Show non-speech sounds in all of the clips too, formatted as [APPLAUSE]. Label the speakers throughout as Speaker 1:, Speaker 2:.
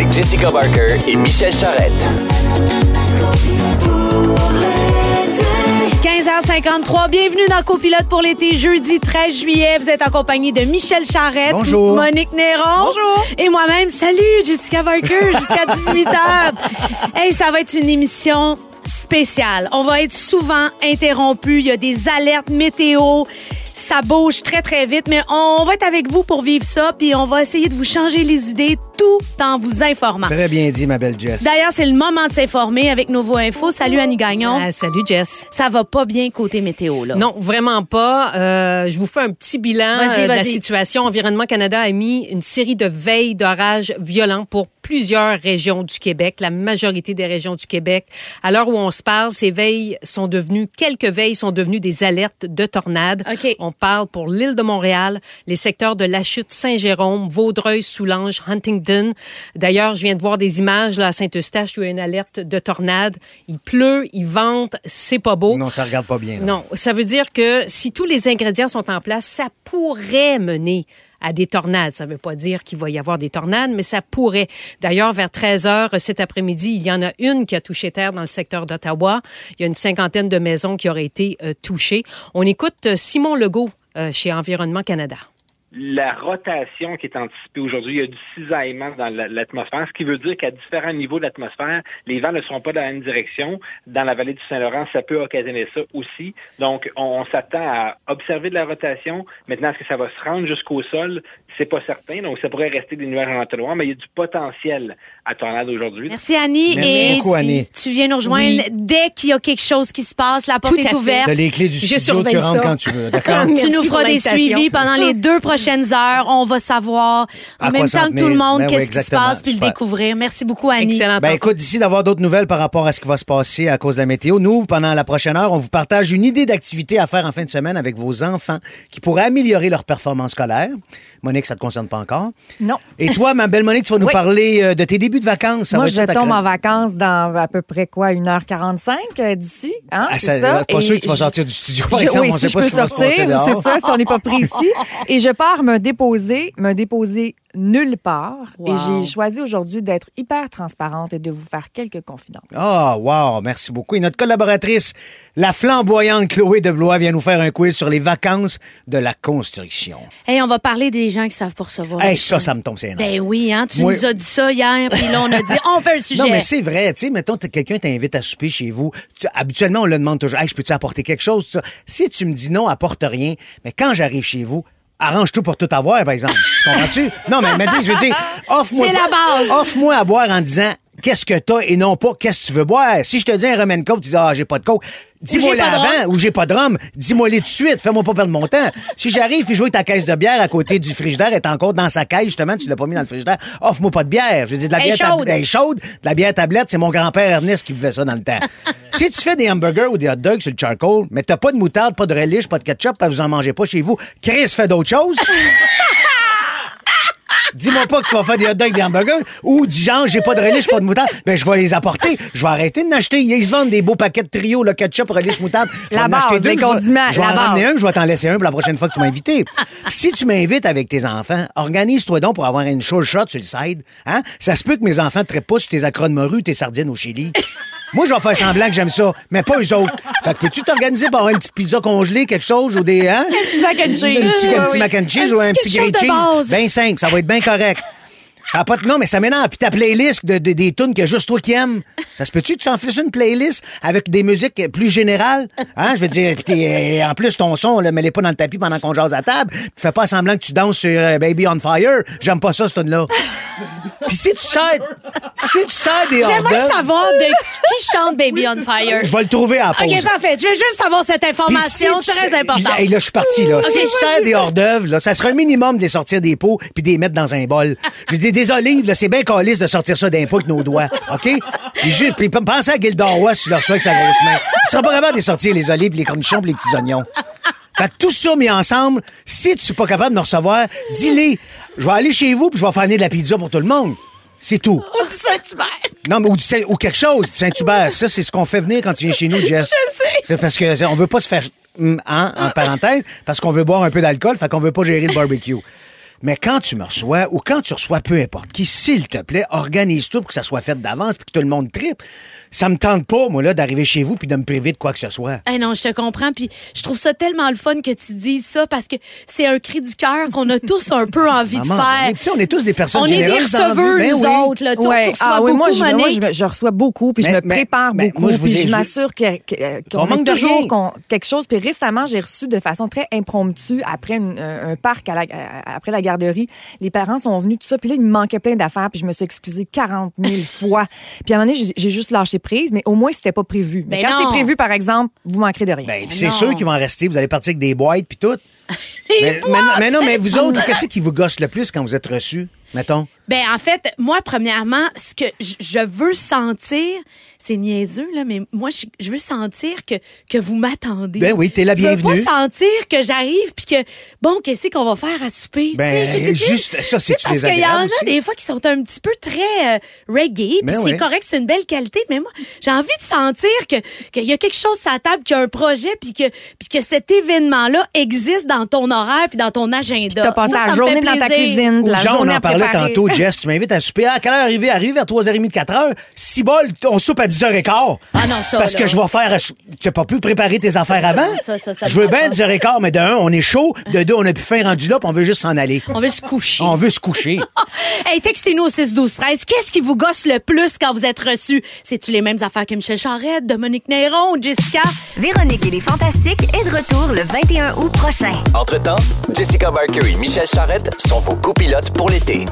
Speaker 1: avec Jessica Barker et Michel Charrette.
Speaker 2: 15h53, bienvenue dans Copilote pour l'été, jeudi 13 juillet. Vous êtes en compagnie de Michel Charrette,
Speaker 3: Bonjour.
Speaker 2: Monique Néron
Speaker 4: Bonjour.
Speaker 2: et moi-même. Salut, Jessica Barker, [LAUGHS] jusqu'à 18h. Hey, ça va être une émission spéciale. On va être souvent interrompu. Il y a des alertes météo. Ça bouge très, très vite, mais on va être avec vous pour vivre ça, puis on va essayer de vous changer les idées tout en vous informant.
Speaker 3: Très bien dit, ma belle Jess.
Speaker 2: D'ailleurs, c'est le moment de s'informer avec Nouveau Info. Salut Annie Gagnon.
Speaker 4: Ah, salut Jess.
Speaker 2: Ça va pas bien côté météo, là?
Speaker 4: Non, vraiment pas. Euh, je vous fais un petit bilan
Speaker 2: Vas-y,
Speaker 4: euh, de la situation. Environnement Canada a mis une série de veilles d'orages violents pour plusieurs régions du Québec, la majorité des régions du Québec. À l'heure où on se parle, ces veilles sont devenues, quelques veilles sont devenues des alertes de tornades.
Speaker 2: OK.
Speaker 4: On parle pour l'île de Montréal, les secteurs de La Chute, Saint-Jérôme, Vaudreuil, Soulanges, Huntington. D'ailleurs, je viens de voir des images là, à Saint-Eustache où il y a une alerte de tornade. Il pleut, il vente, c'est pas beau.
Speaker 3: Non, ça regarde pas bien.
Speaker 4: Non, ça veut dire que si tous les ingrédients sont en place, ça pourrait mener à des tornades. Ça ne veut pas dire qu'il va y avoir des tornades, mais ça pourrait. D'ailleurs, vers 13 heures cet après-midi, il y en a une qui a touché terre dans le secteur d'Ottawa. Il y a une cinquantaine de maisons qui auraient été euh, touchées. On écoute euh, Simon Legault euh, chez Environnement Canada.
Speaker 5: La rotation qui est anticipée aujourd'hui, il y a du cisaillement dans la- l'atmosphère, ce qui veut dire qu'à différents niveaux de l'atmosphère, les vents ne seront pas dans la même direction. Dans la vallée du Saint-Laurent, ça peut occasionner ça aussi. Donc, on, on s'attend à observer de la rotation. Maintenant, est-ce que ça va se rendre jusqu'au sol? C'est pas certain. Donc, ça pourrait rester des nuages en entonnoir, mais il y a du potentiel à tornade aujourd'hui.
Speaker 2: Merci Annie.
Speaker 3: Merci
Speaker 2: et
Speaker 3: beaucoup, Annie.
Speaker 2: Tu viens nous rejoindre dès qu'il y a quelque chose qui se passe. La porte
Speaker 4: Tout
Speaker 2: est ouverte.
Speaker 3: T'as les clés du
Speaker 4: Je
Speaker 3: studio, tu rentres
Speaker 4: ça.
Speaker 3: quand tu veux, d'accord? [LAUGHS]
Speaker 2: Tu
Speaker 4: Merci
Speaker 2: nous feras des suivis pendant les deux prochaines [LAUGHS] heures. On va savoir en
Speaker 3: À
Speaker 2: même temps que tout le monde
Speaker 3: Ben oui,
Speaker 2: qu'est-ce qui se passe puis le découvrir. Merci beaucoup Annie.
Speaker 4: Excellent.
Speaker 3: Ben écoute, d'ici d'avoir d'autres nouvelles par rapport à ce qui va se passer à cause de la météo, nous, pendant la prochaine heure, on vous partage une idée d'activité à faire en fin de semaine avec vos enfants qui pourrait améliorer leur performance scolaire. Monique, ça te concerne pas encore?
Speaker 6: Non.
Speaker 3: Et toi, ma belle Monique, tu vas nous
Speaker 6: Oui.
Speaker 3: parler euh, de tes débuts de vacances. Ça
Speaker 6: Moi,
Speaker 3: va-tu
Speaker 6: je tombe en vacances dans à peu près quoi, 1h45 euh, d'ici. Hein,
Speaker 3: Ah,
Speaker 6: c'est
Speaker 3: ça-
Speaker 6: ça?
Speaker 3: pas
Speaker 6: Et
Speaker 3: sûr que tu vas
Speaker 6: je-
Speaker 3: sortir du studio, par
Speaker 6: je- [LAUGHS]
Speaker 3: exemple.
Speaker 6: oui,
Speaker 3: on
Speaker 6: si
Speaker 3: sait
Speaker 6: je
Speaker 3: pas
Speaker 6: peux
Speaker 3: ce va
Speaker 6: sortir, c'est ça, si on n'est pas pris ici. [LAUGHS] Et je pars me déposer, me déposer nulle part.
Speaker 2: Wow.
Speaker 6: Et j'ai choisi aujourd'hui d'être hyper transparente et de vous faire quelques confidences.
Speaker 3: Ah, wow, merci beaucoup. Et notre collaboratrice, la flamboyante Chloé de Blois, vient nous faire un quiz sur les vacances de la construction.
Speaker 2: Hey, on va parler des gens qui savent pour recevoir.
Speaker 3: Hey, ça, ça me tombe c'est
Speaker 2: Ben oui, hein, tu
Speaker 3: Moi-
Speaker 2: nous as dit ça hier, puis là on a dit on fait un sujet.
Speaker 3: Non, mais c'est vrai. Tu sais, mettons, quelqu'un t'invite à souper chez vous. Tu- habituellement, on le demande toujours. Hey, je peux-tu apporter quelque chose? ça? Si tu me dis non, apporte rien. Mais quand j'arrive chez vous, arrange tout pour tout avoir, par exemple. tu comprends-tu? Non, mais elle m'a dit, je veux dire, [LAUGHS] offre-moi.
Speaker 2: C'est la base.
Speaker 3: Offre-moi à boire en disant qu'est-ce que t'as et non pas qu'est-ce que tu veux boire? Si je te dis un rum and coke, tu dis, ah, j'ai pas de coke. Dis-moi
Speaker 2: pas de
Speaker 3: l'avant ou j'ai pas de rhum. Dis-moi les tout de suite. Fais-moi pas perdre mon temps. Si j'arrive puis je vois que ta caisse de bière à côté du frigidaire est encore dans sa caisse, justement, tu l'as pas mis dans le frigidaire, offre-moi pas de bière. Je veux dire, de la bière
Speaker 2: chaude.
Speaker 3: elle est chaude, de la bière tablette, c'est mon grand-père Ernest qui buvait ça dans le temps. [LAUGHS] si tu fais des hamburgers ou des hot dogs sur le charcoal, mais t'as pas de moutarde, pas de relish, pas de ketchup, ben vous en mangez pas chez vous. Chris fait d'autres choses. [LAUGHS] Dis-moi pas que tu vas faire des hot dogs, des hamburgers, ou dis genre, j'ai pas de relish, pas de moutarde, ben je vais les apporter. Je vais arrêter de n'acheter. Ils se vendent des beaux paquets de trio, le ketchup, relish, moutarde. Je vais
Speaker 6: La
Speaker 3: en acheter deux, je vais- Je vais en ramener un, je vais t'en laisser un pour la prochaine fois que tu m'as invité. si tu m'invites avec tes enfants, organise-toi donc pour avoir une short shot sur le side. Hein? Ça se peut que mes enfants traitent pas sur tes acrones morue, tes sardines au Chili. Moi, je vais faire semblant que j'aime ça, mais pas eux autres. Fait que peux-tu t'organiser pour avoir une petite pizza congelée, quelque chose, ou des. Hein?
Speaker 6: Petit mac and cheese.
Speaker 3: Un petit, un mac and cheese
Speaker 2: Un
Speaker 3: ou un
Speaker 2: petit
Speaker 3: grilled cheese? Bien simple, ça va être bien correct. Ça a pas de... Non, mais ça m'énerve. Puis ta playlist de, de- des tunes que juste toi qui aimes. Ça se peut-tu que tu en fasses une playlist avec des musiques plus générales? Hein? Je veux dire, puis t'es- en plus, ton son, là, mets-les pas dans le tapis pendant qu'on jase à table. Puis fais pas semblant que tu danses sur euh, Baby on Fire. J'aime pas ça, cette tune-là. Puis si tu sers, si tu sers des
Speaker 2: J'aimerais
Speaker 3: d'œuvre,
Speaker 2: savoir de qui chante Baby on Fire.
Speaker 3: je vais le trouver à la pause.
Speaker 2: OK, parfait. Je veux juste avoir cette
Speaker 3: Puis
Speaker 2: information
Speaker 3: tu-
Speaker 2: très importante.
Speaker 3: Hey, là, je suis parti, là. si tu sers des hors-d'œuvre, là, ça serait un minimum de les sortir des pots puis de les mettre dans un bol. Je dis, des olives, là, c'est bien calice de sortir ça d'un pot avec nos doigts, OK? Puis, juste, puis pensez à Gilda Roy si tu le reçois avec sa grosse main. Tu seras pas capable de les sortir, les olives, les cornichons, les petits oignons. Fait que tout ça mis ensemble, si tu suis pas capable de me recevoir, dis-les. Je vais aller chez vous puis je vais faire venir de la pizza pour tout le monde. C'est tout.
Speaker 2: Saint-Hubert.
Speaker 3: Non, mais ou, du Saint- ou quelque chose, du Saint-Hubert. Ça, c'est ce qu'on fait venir quand tu viens chez nous, Jess. Je sais. C'est parce que c'est- on veut pas se faire, hum, hein, en parenthèse, parce qu'on veut boire un peu d'alcool, fait qu'on veut pas gérer le barbecue. Mais quand tu me reçois ou quand tu reçois peu importe qui, s'il te plaît, organise tout pour que ça soit fait d'avance puis que tout le monde tripe. Ça me tente pas, moi, là, d'arriver chez vous puis de me priver de quoi que ce soit.
Speaker 2: Eh non, je te comprends. Puis je trouve ça tellement le fun que tu dises ça parce que c'est un cri du cœur qu'on a tous un peu [LAUGHS] envie de faire.
Speaker 3: mais tu sais, on est tous des personnes
Speaker 2: On est des
Speaker 3: généreuses
Speaker 2: receveurs,
Speaker 3: Ben
Speaker 2: nous
Speaker 3: oui.
Speaker 2: autres. Là. Toi,
Speaker 6: Ouais.
Speaker 2: tu reçois
Speaker 6: Ah oui,
Speaker 2: beaucoup,
Speaker 6: moi, je, moi, je, reçois beaucoup, puis
Speaker 3: Mais-
Speaker 6: je me
Speaker 3: mais-
Speaker 6: prépare
Speaker 3: mais
Speaker 6: beaucoup,
Speaker 3: moi, je vous
Speaker 6: puis je
Speaker 3: je-
Speaker 6: m'assure que- que- qu'on
Speaker 3: On
Speaker 6: met
Speaker 3: manque de
Speaker 6: toujours quelque chose. Puis récemment, j'ai reçu de façon très impromptue, après une- un, parc, à la- après la garderie, les parents sont venus, tout ça, puis là, il me manquait plein d'affaires, puis je me suis excusée 40 000 [LAUGHS] fois. Puis à un moment donné, j'ai- juste lâché prise, mais au moins, c'était pas prévu. Mais
Speaker 2: Ben
Speaker 6: quand c'est prévu, par exemple, vous manquerez de rien.
Speaker 3: Ben, puis c'est sûr qu'ils vont en rester. Vous allez partir avec des boîtes puis tout. [LAUGHS] Mais, mais non, mais vous autres, qu'est-ce qui vous gosse le plus quand vous êtes reçus, mettons?
Speaker 2: Ben, en fait, moi, premièrement, ce que j- je veux sentir, c'est niaiseux, là, mais moi, je, je veux sentir que, que vous m'attendez.
Speaker 3: Ben oui, t'es la
Speaker 2: Je veux
Speaker 3: bienvenue.
Speaker 2: pas sentir que j'arrive puis que, bon, qu'est-ce qu'on va faire à souper?
Speaker 3: Ben, [LAUGHS] juste ça, c'est-tu
Speaker 2: Parce qu'il y en a
Speaker 3: aussi?
Speaker 2: des fois qui sont un petit peu très euh, reggae, puis
Speaker 3: Ben
Speaker 2: c'est
Speaker 3: oui.
Speaker 2: correct, c'est une belle qualité, mais moi, j'ai envie de sentir que qu'il y a quelque chose sur la table, qu'il y a un projet, puis que, puis que cet événement-là existe dans ton horaire puis dans ton agenda.
Speaker 6: T'as passé
Speaker 2: Ça,
Speaker 6: la journée dans ta cuisine, la
Speaker 3: Jean, on
Speaker 6: journée
Speaker 3: en
Speaker 6: à
Speaker 3: parlait tantôt, Jess, tu m'invites à souper. Ah, à quelle heure arriver? Arriver vers 3h30, 4h. Si bol, on soupe à 10h15.
Speaker 2: Ah non, ça,
Speaker 3: Parce
Speaker 2: là.
Speaker 3: que je vais faire. Tu n'as pas pu préparer tes affaires avant?
Speaker 2: Ça, ça, ça
Speaker 3: je veux bien
Speaker 2: parle
Speaker 3: 10h15, mais de un, on est chaud. De deux, on a pu faire rendu là, puis on veut juste s'en aller.
Speaker 2: On veut se coucher.
Speaker 3: On veut se coucher. [LAUGHS]
Speaker 2: Hey, textez-nous au 6 12 13. Qu'est-ce qui vous gosse le plus quand vous êtes reçus? C'est-tu les mêmes affaires que Michel Charette, Dominique Néron, Jessica?
Speaker 7: Véronique et les Fantastiques est de retour le 21 août prochain.
Speaker 1: Entre-temps, Jessica Barker et Michel Charrette sont vos copilotes pour l'été.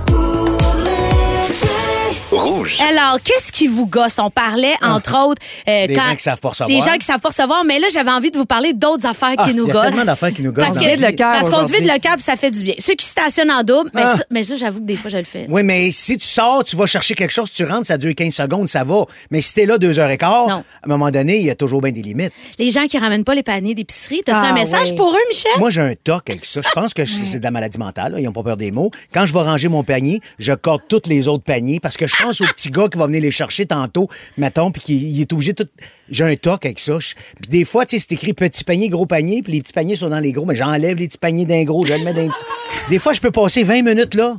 Speaker 1: Rouge.
Speaker 2: Alors, qu'est-ce qui vous gosse? On parlait, entre autres... euh,
Speaker 3: Des
Speaker 2: quand-
Speaker 3: gens qui savent pas recevoir.
Speaker 2: Les gens qui savent pas recevoir. Mais là, j'avais envie de vous parler d'autres affaires
Speaker 3: Ah,
Speaker 2: qui nous
Speaker 3: il y a
Speaker 2: gossent.
Speaker 3: tellement d'affaires qui nous gossent
Speaker 2: Parce,
Speaker 6: cœur
Speaker 2: parce qu'on se vide le cœur, puis ça fait du bien. Ceux qui stationnent en double, mais,
Speaker 3: Ah.
Speaker 2: ça, mais ça, j'avoue que des fois, je le fais.
Speaker 3: Oui, mais si tu sors, tu vas chercher quelque chose, tu rentres, ça dure 15 secondes, ça va. Mais si t'es là deux heures et quart,
Speaker 2: Non.
Speaker 3: à un moment donné, il y a toujours bien des limites.
Speaker 2: Les gens qui ramènent pas les paniers d'épicerie, t'as-tu
Speaker 6: Ah,
Speaker 2: un message
Speaker 6: oui.
Speaker 2: pour eux, Michel?
Speaker 3: Moi, j'ai un toc avec ça. Je pense que c'est de la maladie mentale. là. Ils n'ont pas peur des mots. Quand je vais ranger mon panier, je corde tous les autres paniers parce que je pense au petit gars qui va venir les chercher tantôt, mettons, puis qui il est obligé de tout. J'ai un toc avec ça. Je- Puis des fois, tu sais, c'est écrit petit panier, gros panier, puis les petits paniers sont dans les gros, mais j'enlève les petits paniers d'un gros, je le mets dans les petits. Des fois, je peux passer 20 minutes là.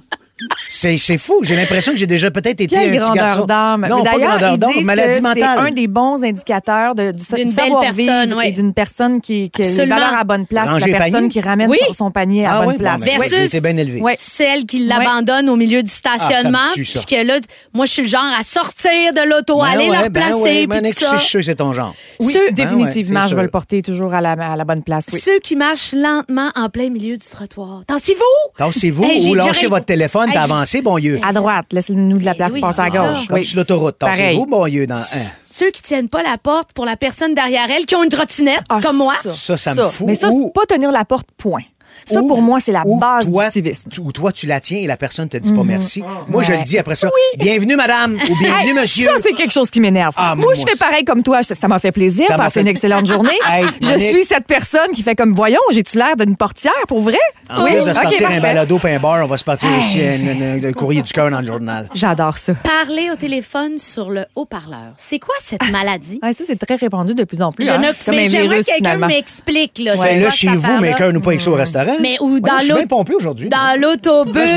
Speaker 3: C'est c'est fou. J'ai l'impression que j'ai déjà peut-être été
Speaker 6: Quelle
Speaker 3: un petit garçon.
Speaker 6: d'âme.
Speaker 3: Non, pas
Speaker 6: d'ailleurs,
Speaker 3: grandeur d'âme, maladie mentale.
Speaker 6: C'est un des bons indicateurs de, du,
Speaker 2: D'une
Speaker 6: du
Speaker 2: belle
Speaker 6: savoir-vivre
Speaker 2: personne, ouais.
Speaker 6: et d'une personne qui, qui a les valeurs à bonne place,
Speaker 3: Ranger
Speaker 6: la personne
Speaker 3: panier.
Speaker 6: qui ramène
Speaker 2: Oui.
Speaker 6: son, son panier à
Speaker 3: Ah
Speaker 6: bonne
Speaker 3: oui, bon,
Speaker 6: place.
Speaker 3: ben, été bien élevé.
Speaker 2: Celle qui l'abandonne au milieu du stationnement.
Speaker 3: Ah, ça me tue, ça.
Speaker 2: puis que là, moi, je suis le genre à sortir de l'auto,
Speaker 3: Ben
Speaker 2: aller
Speaker 3: ouais,
Speaker 2: la
Speaker 3: ben
Speaker 2: replacer,
Speaker 3: ouais,
Speaker 2: puis ça.
Speaker 3: je suis sûr que c'est ton genre.
Speaker 6: Oui,
Speaker 2: Ceux-
Speaker 6: définitivement,
Speaker 3: Ben
Speaker 6: je vais le porter toujours à la, à la bonne place. Oui.
Speaker 2: Ceux qui marchent lentement en plein milieu du trottoir. Tassez-vous!
Speaker 3: Tassez-vous ou lâchez votre téléphone Avancez, bon Dieu.
Speaker 6: À droite, laissez-nous de la place
Speaker 2: oui,
Speaker 6: pour passer à gauche.
Speaker 3: Comme
Speaker 6: Oui.
Speaker 3: sur l'autoroute.
Speaker 6: Pareil.
Speaker 3: Tassez-vous, bon Dieu. Dans... hein.
Speaker 2: Ceux qui tiennent pas la porte pour la personne derrière elle, qui ont une trottinette,
Speaker 6: Ah,
Speaker 2: comme moi.
Speaker 3: Ça, ça me fout.
Speaker 6: Mais ça,
Speaker 3: Ou-
Speaker 6: pas tenir la porte, point. Ça,
Speaker 3: Ou-
Speaker 6: pour moi, c'est la base
Speaker 3: toi,
Speaker 6: du civisme.
Speaker 3: tu- Ou toi, tu la tiens et la personne te dit pas merci. Moi, je
Speaker 6: Ouais.
Speaker 3: le dis après ça. Bienvenue, madame, ou [LAUGHS] bienvenue,
Speaker 6: Hey,
Speaker 3: monsieur.
Speaker 6: Ça, c'est quelque chose qui m'énerve.
Speaker 3: Ah,
Speaker 6: moi,
Speaker 3: moi,
Speaker 6: je fais pareil comme toi. Ça ça m'a fait plaisir. Passer
Speaker 3: fait-
Speaker 6: une excellente [LAUGHS] journée.
Speaker 3: Hey,
Speaker 6: je
Speaker 3: Monique.
Speaker 6: suis cette personne qui fait comme, voyons, j'ai-tu l'air d'une portière pour vrai?
Speaker 3: En plus de se partir un
Speaker 6: parfait.
Speaker 3: balado un bar, on va se partir aussi un, un- un courrier du cœur dans le journal.
Speaker 6: J'adore ça.
Speaker 2: Parler au téléphone sur le haut-parleur. C'est quoi cette [LAUGHS] maladie?
Speaker 6: Ouais, ça, c'est très répandu de plus en plus.
Speaker 2: Je
Speaker 6: hein.
Speaker 2: ne,
Speaker 6: C'est comme
Speaker 2: mais
Speaker 6: un virus,
Speaker 2: que quelqu'un
Speaker 6: finalement.
Speaker 2: m'explique. Là, c'est
Speaker 3: Fais-le
Speaker 2: quoi
Speaker 3: chez vous, mais
Speaker 2: affaire-là?
Speaker 3: qu'un nous pas avec ça au restaurant.
Speaker 2: Mais ou
Speaker 3: Ouais,
Speaker 2: dans
Speaker 3: Je suis
Speaker 2: l'autre-
Speaker 3: bien pompé aujourd'hui.
Speaker 2: Dans l'autobus.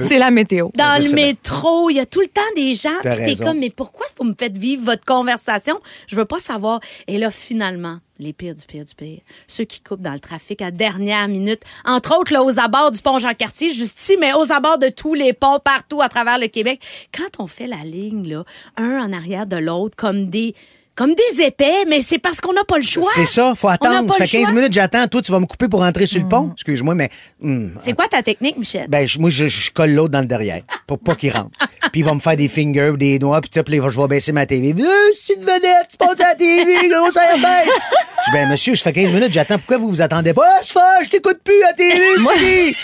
Speaker 6: C'est la météo.
Speaker 2: dans le métro, il y a tout le temps des gens. Puis t'es comme, mais pourquoi vous me faites vivre votre conversation? Je veux pas savoir. Et là, finalement, les pires du pire du pire. Ceux qui coupent dans le trafic à dernière minute. Entre autres, là, aux abords du pont Jean-Cartier, juste ici, mais aux abords de tous les ponts partout à travers le Québec. Quand on fait la ligne, là, un en arrière de l'autre, comme des, comme des épais, mais c'est parce qu'on n'a pas le choix.
Speaker 3: C'est ça, faut attendre. Ça fait 15
Speaker 2: choix.
Speaker 3: minutes, j'attends. Toi, tu vas me couper pour entrer sur le pont? Excuse-moi, mais. hum,
Speaker 2: C'est quoi ta technique, Michel?
Speaker 3: Ben, je- moi, je, je colle l'autre dans le derrière pour pas qu'il rentre. [LAUGHS] Puis il va me faire des fingers, des doigts, puis tout, puis là, je vais baisser ma TV. Euh, c'est une vedette, tu passes à la TV, [LAUGHS] gros ça bête. Je dis, ben, monsieur, je fais 15 minutes, j'attends. Pourquoi vous vous attendez pas? Ah, c'est fort, je t'écoute plus à la TV, c'est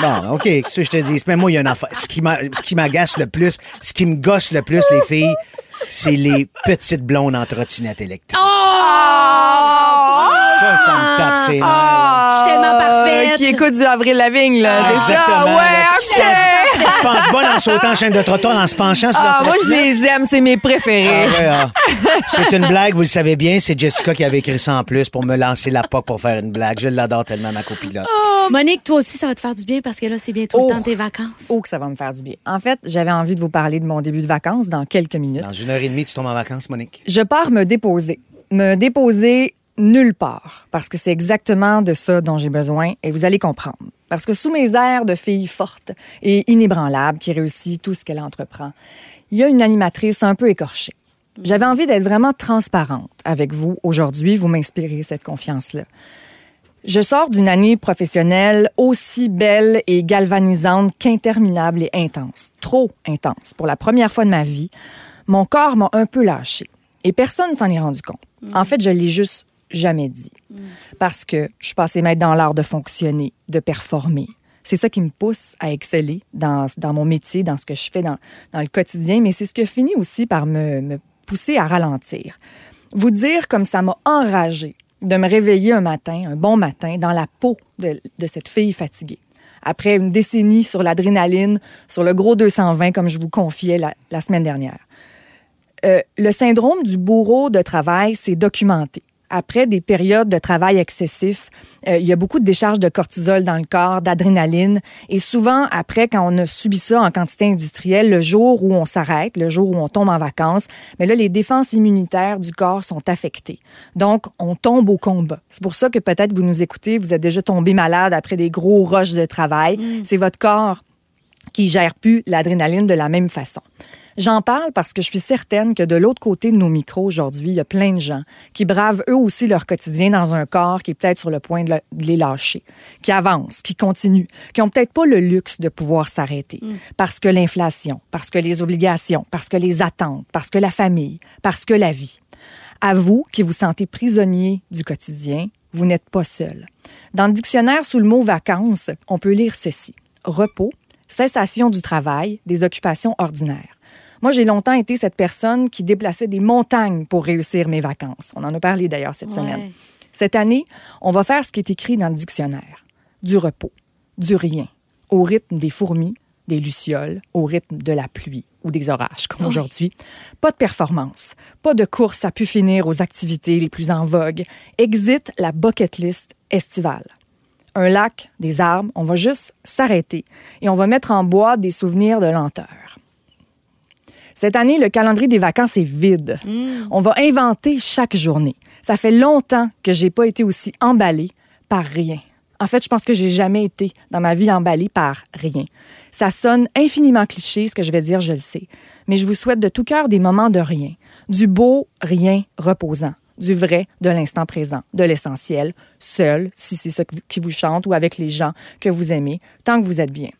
Speaker 3: Bon, OK, qu'est-ce que je te dis? Mais moi, il y a une affaire. Ce qui m'a- ce qui m'agace le plus, ce qui me gosse le plus, les filles, c'est les petites blondes en trottinette électrique. Ça, ça me tape ses nerfs.
Speaker 2: Je suis tellement
Speaker 6: Euh,
Speaker 2: parfaite.
Speaker 6: qui écoute du Avril Lavigne, là.
Speaker 3: Ah,
Speaker 6: c'est ça.
Speaker 3: exactement,
Speaker 6: Ouais,
Speaker 3: là,
Speaker 6: OK.
Speaker 3: passe- Tu penses bonne en sautant en chaîne de trottoir, en se penchant sur
Speaker 6: Ah,
Speaker 3: le
Speaker 6: moi, je les aime, c'est mes préférés.
Speaker 3: Ah ouais, ah. C'est une blague, vous le savez bien. C'est Jessica qui avait écrit ça en plus pour me lancer la POC pour faire une blague. Je l'adore tellement, ma copilote.
Speaker 2: Monique, toi aussi, ça va te faire du bien parce que là, c'est bientôt
Speaker 6: Oh.
Speaker 2: le temps de tes vacances.
Speaker 6: Oh, que ça va me faire du bien. En fait, j'avais envie de vous parler de mon début de vacances dans quelques minutes.
Speaker 3: Dans une heure et demie, tu tombes en vacances, Monique.
Speaker 6: Je pars me déposer. Me déposer nulle part, parce que c'est exactement de ça dont j'ai besoin et vous allez comprendre. Parce que sous mes airs de fille forte et inébranlable qui réussit tout ce qu'elle entreprend, il y a une animatrice un peu écorchée. J'avais envie d'être vraiment transparente avec vous aujourd'hui. Vous m'inspirez cette confiance-là. Je sors d'une année professionnelle aussi belle et galvanisante qu'interminable et intense. Trop intense. Pour la première fois de ma vie, mon corps m'a un peu lâché. Et personne ne s'en est rendu compte. En fait, je l'ai juste jamais dit. Parce que je suis passée maître dans l'art de fonctionner, de performer. C'est ça qui me pousse à exceller dans, dans mon métier, dans ce que je fais dans, dans le quotidien, mais c'est ce qui finit aussi par me, me pousser à ralentir. Vous dire comme ça m'a enragé de me réveiller un matin, un bon matin, dans la peau de, de cette fille fatiguée. Après une décennie sur l'adrénaline, sur le gros 220, comme je vous confiais la, la semaine dernière. Euh, le syndrome du bourreau de travail, c'est documenté. Après des périodes de travail excessif, euh, il y a beaucoup de décharges de cortisol dans le corps, d'adrénaline. Et souvent, après, quand on a subi ça en quantité industrielle, le jour où on s'arrête, le jour où on tombe en vacances, mais là, les défenses immunitaires du corps sont affectées. Donc, on tombe au combat. C'est pour ça que peut-être vous nous écoutez, vous êtes déjà tombé malade après des gros rushs de travail. C'est votre corps qui gère plus l'adrénaline de la même façon. J'en parle parce que je suis certaine que de l'autre côté de nos micros aujourd'hui, il y a plein de gens qui bravent eux aussi leur quotidien dans un corps qui est peut-être sur le point de, le- de les lâcher, qui avancent, qui continuent, qui ont peut-être pas le luxe de pouvoir s'arrêter parce que l'inflation, parce que les obligations, parce que les attentes, parce que la famille, parce que la vie. À vous qui vous sentez prisonnier du quotidien, vous n'êtes pas seul. Dans le dictionnaire sous le mot vacances, on peut lire ceci repos, cessation du travail, des occupations ordinaires. Moi, j'ai longtemps été cette personne qui déplaçait des montagnes pour réussir mes vacances. On en a parlé d'ailleurs cette
Speaker 2: Ouais.
Speaker 6: semaine. Cette année, on va faire ce qui est écrit dans le dictionnaire. Du repos, du rien, au rythme des fourmis, des lucioles, au rythme de la pluie ou des orages, comme aujourd'hui. Pas de performance, pas de course à pu finir aux activités les plus en vogue. Exit la bucket list estivale. Un lac, des arbres, on va juste s'arrêter et on va mettre en bois des souvenirs de lenteur. Cette année, le calendrier des vacances est vide. On va inventer chaque journée. Ça fait longtemps que j'ai pas été aussi emballée par rien. En fait, je pense que j'ai jamais été dans ma vie emballée par rien. Ça sonne infiniment cliché, ce que je vais dire, je le sais. Mais je vous souhaite de tout cœur des moments de rien. Du beau rien reposant. Du vrai, de l'instant présent, de l'essentiel, seul, si c'est ça qui vous chante, ou avec les gens que vous aimez, tant que vous êtes bien.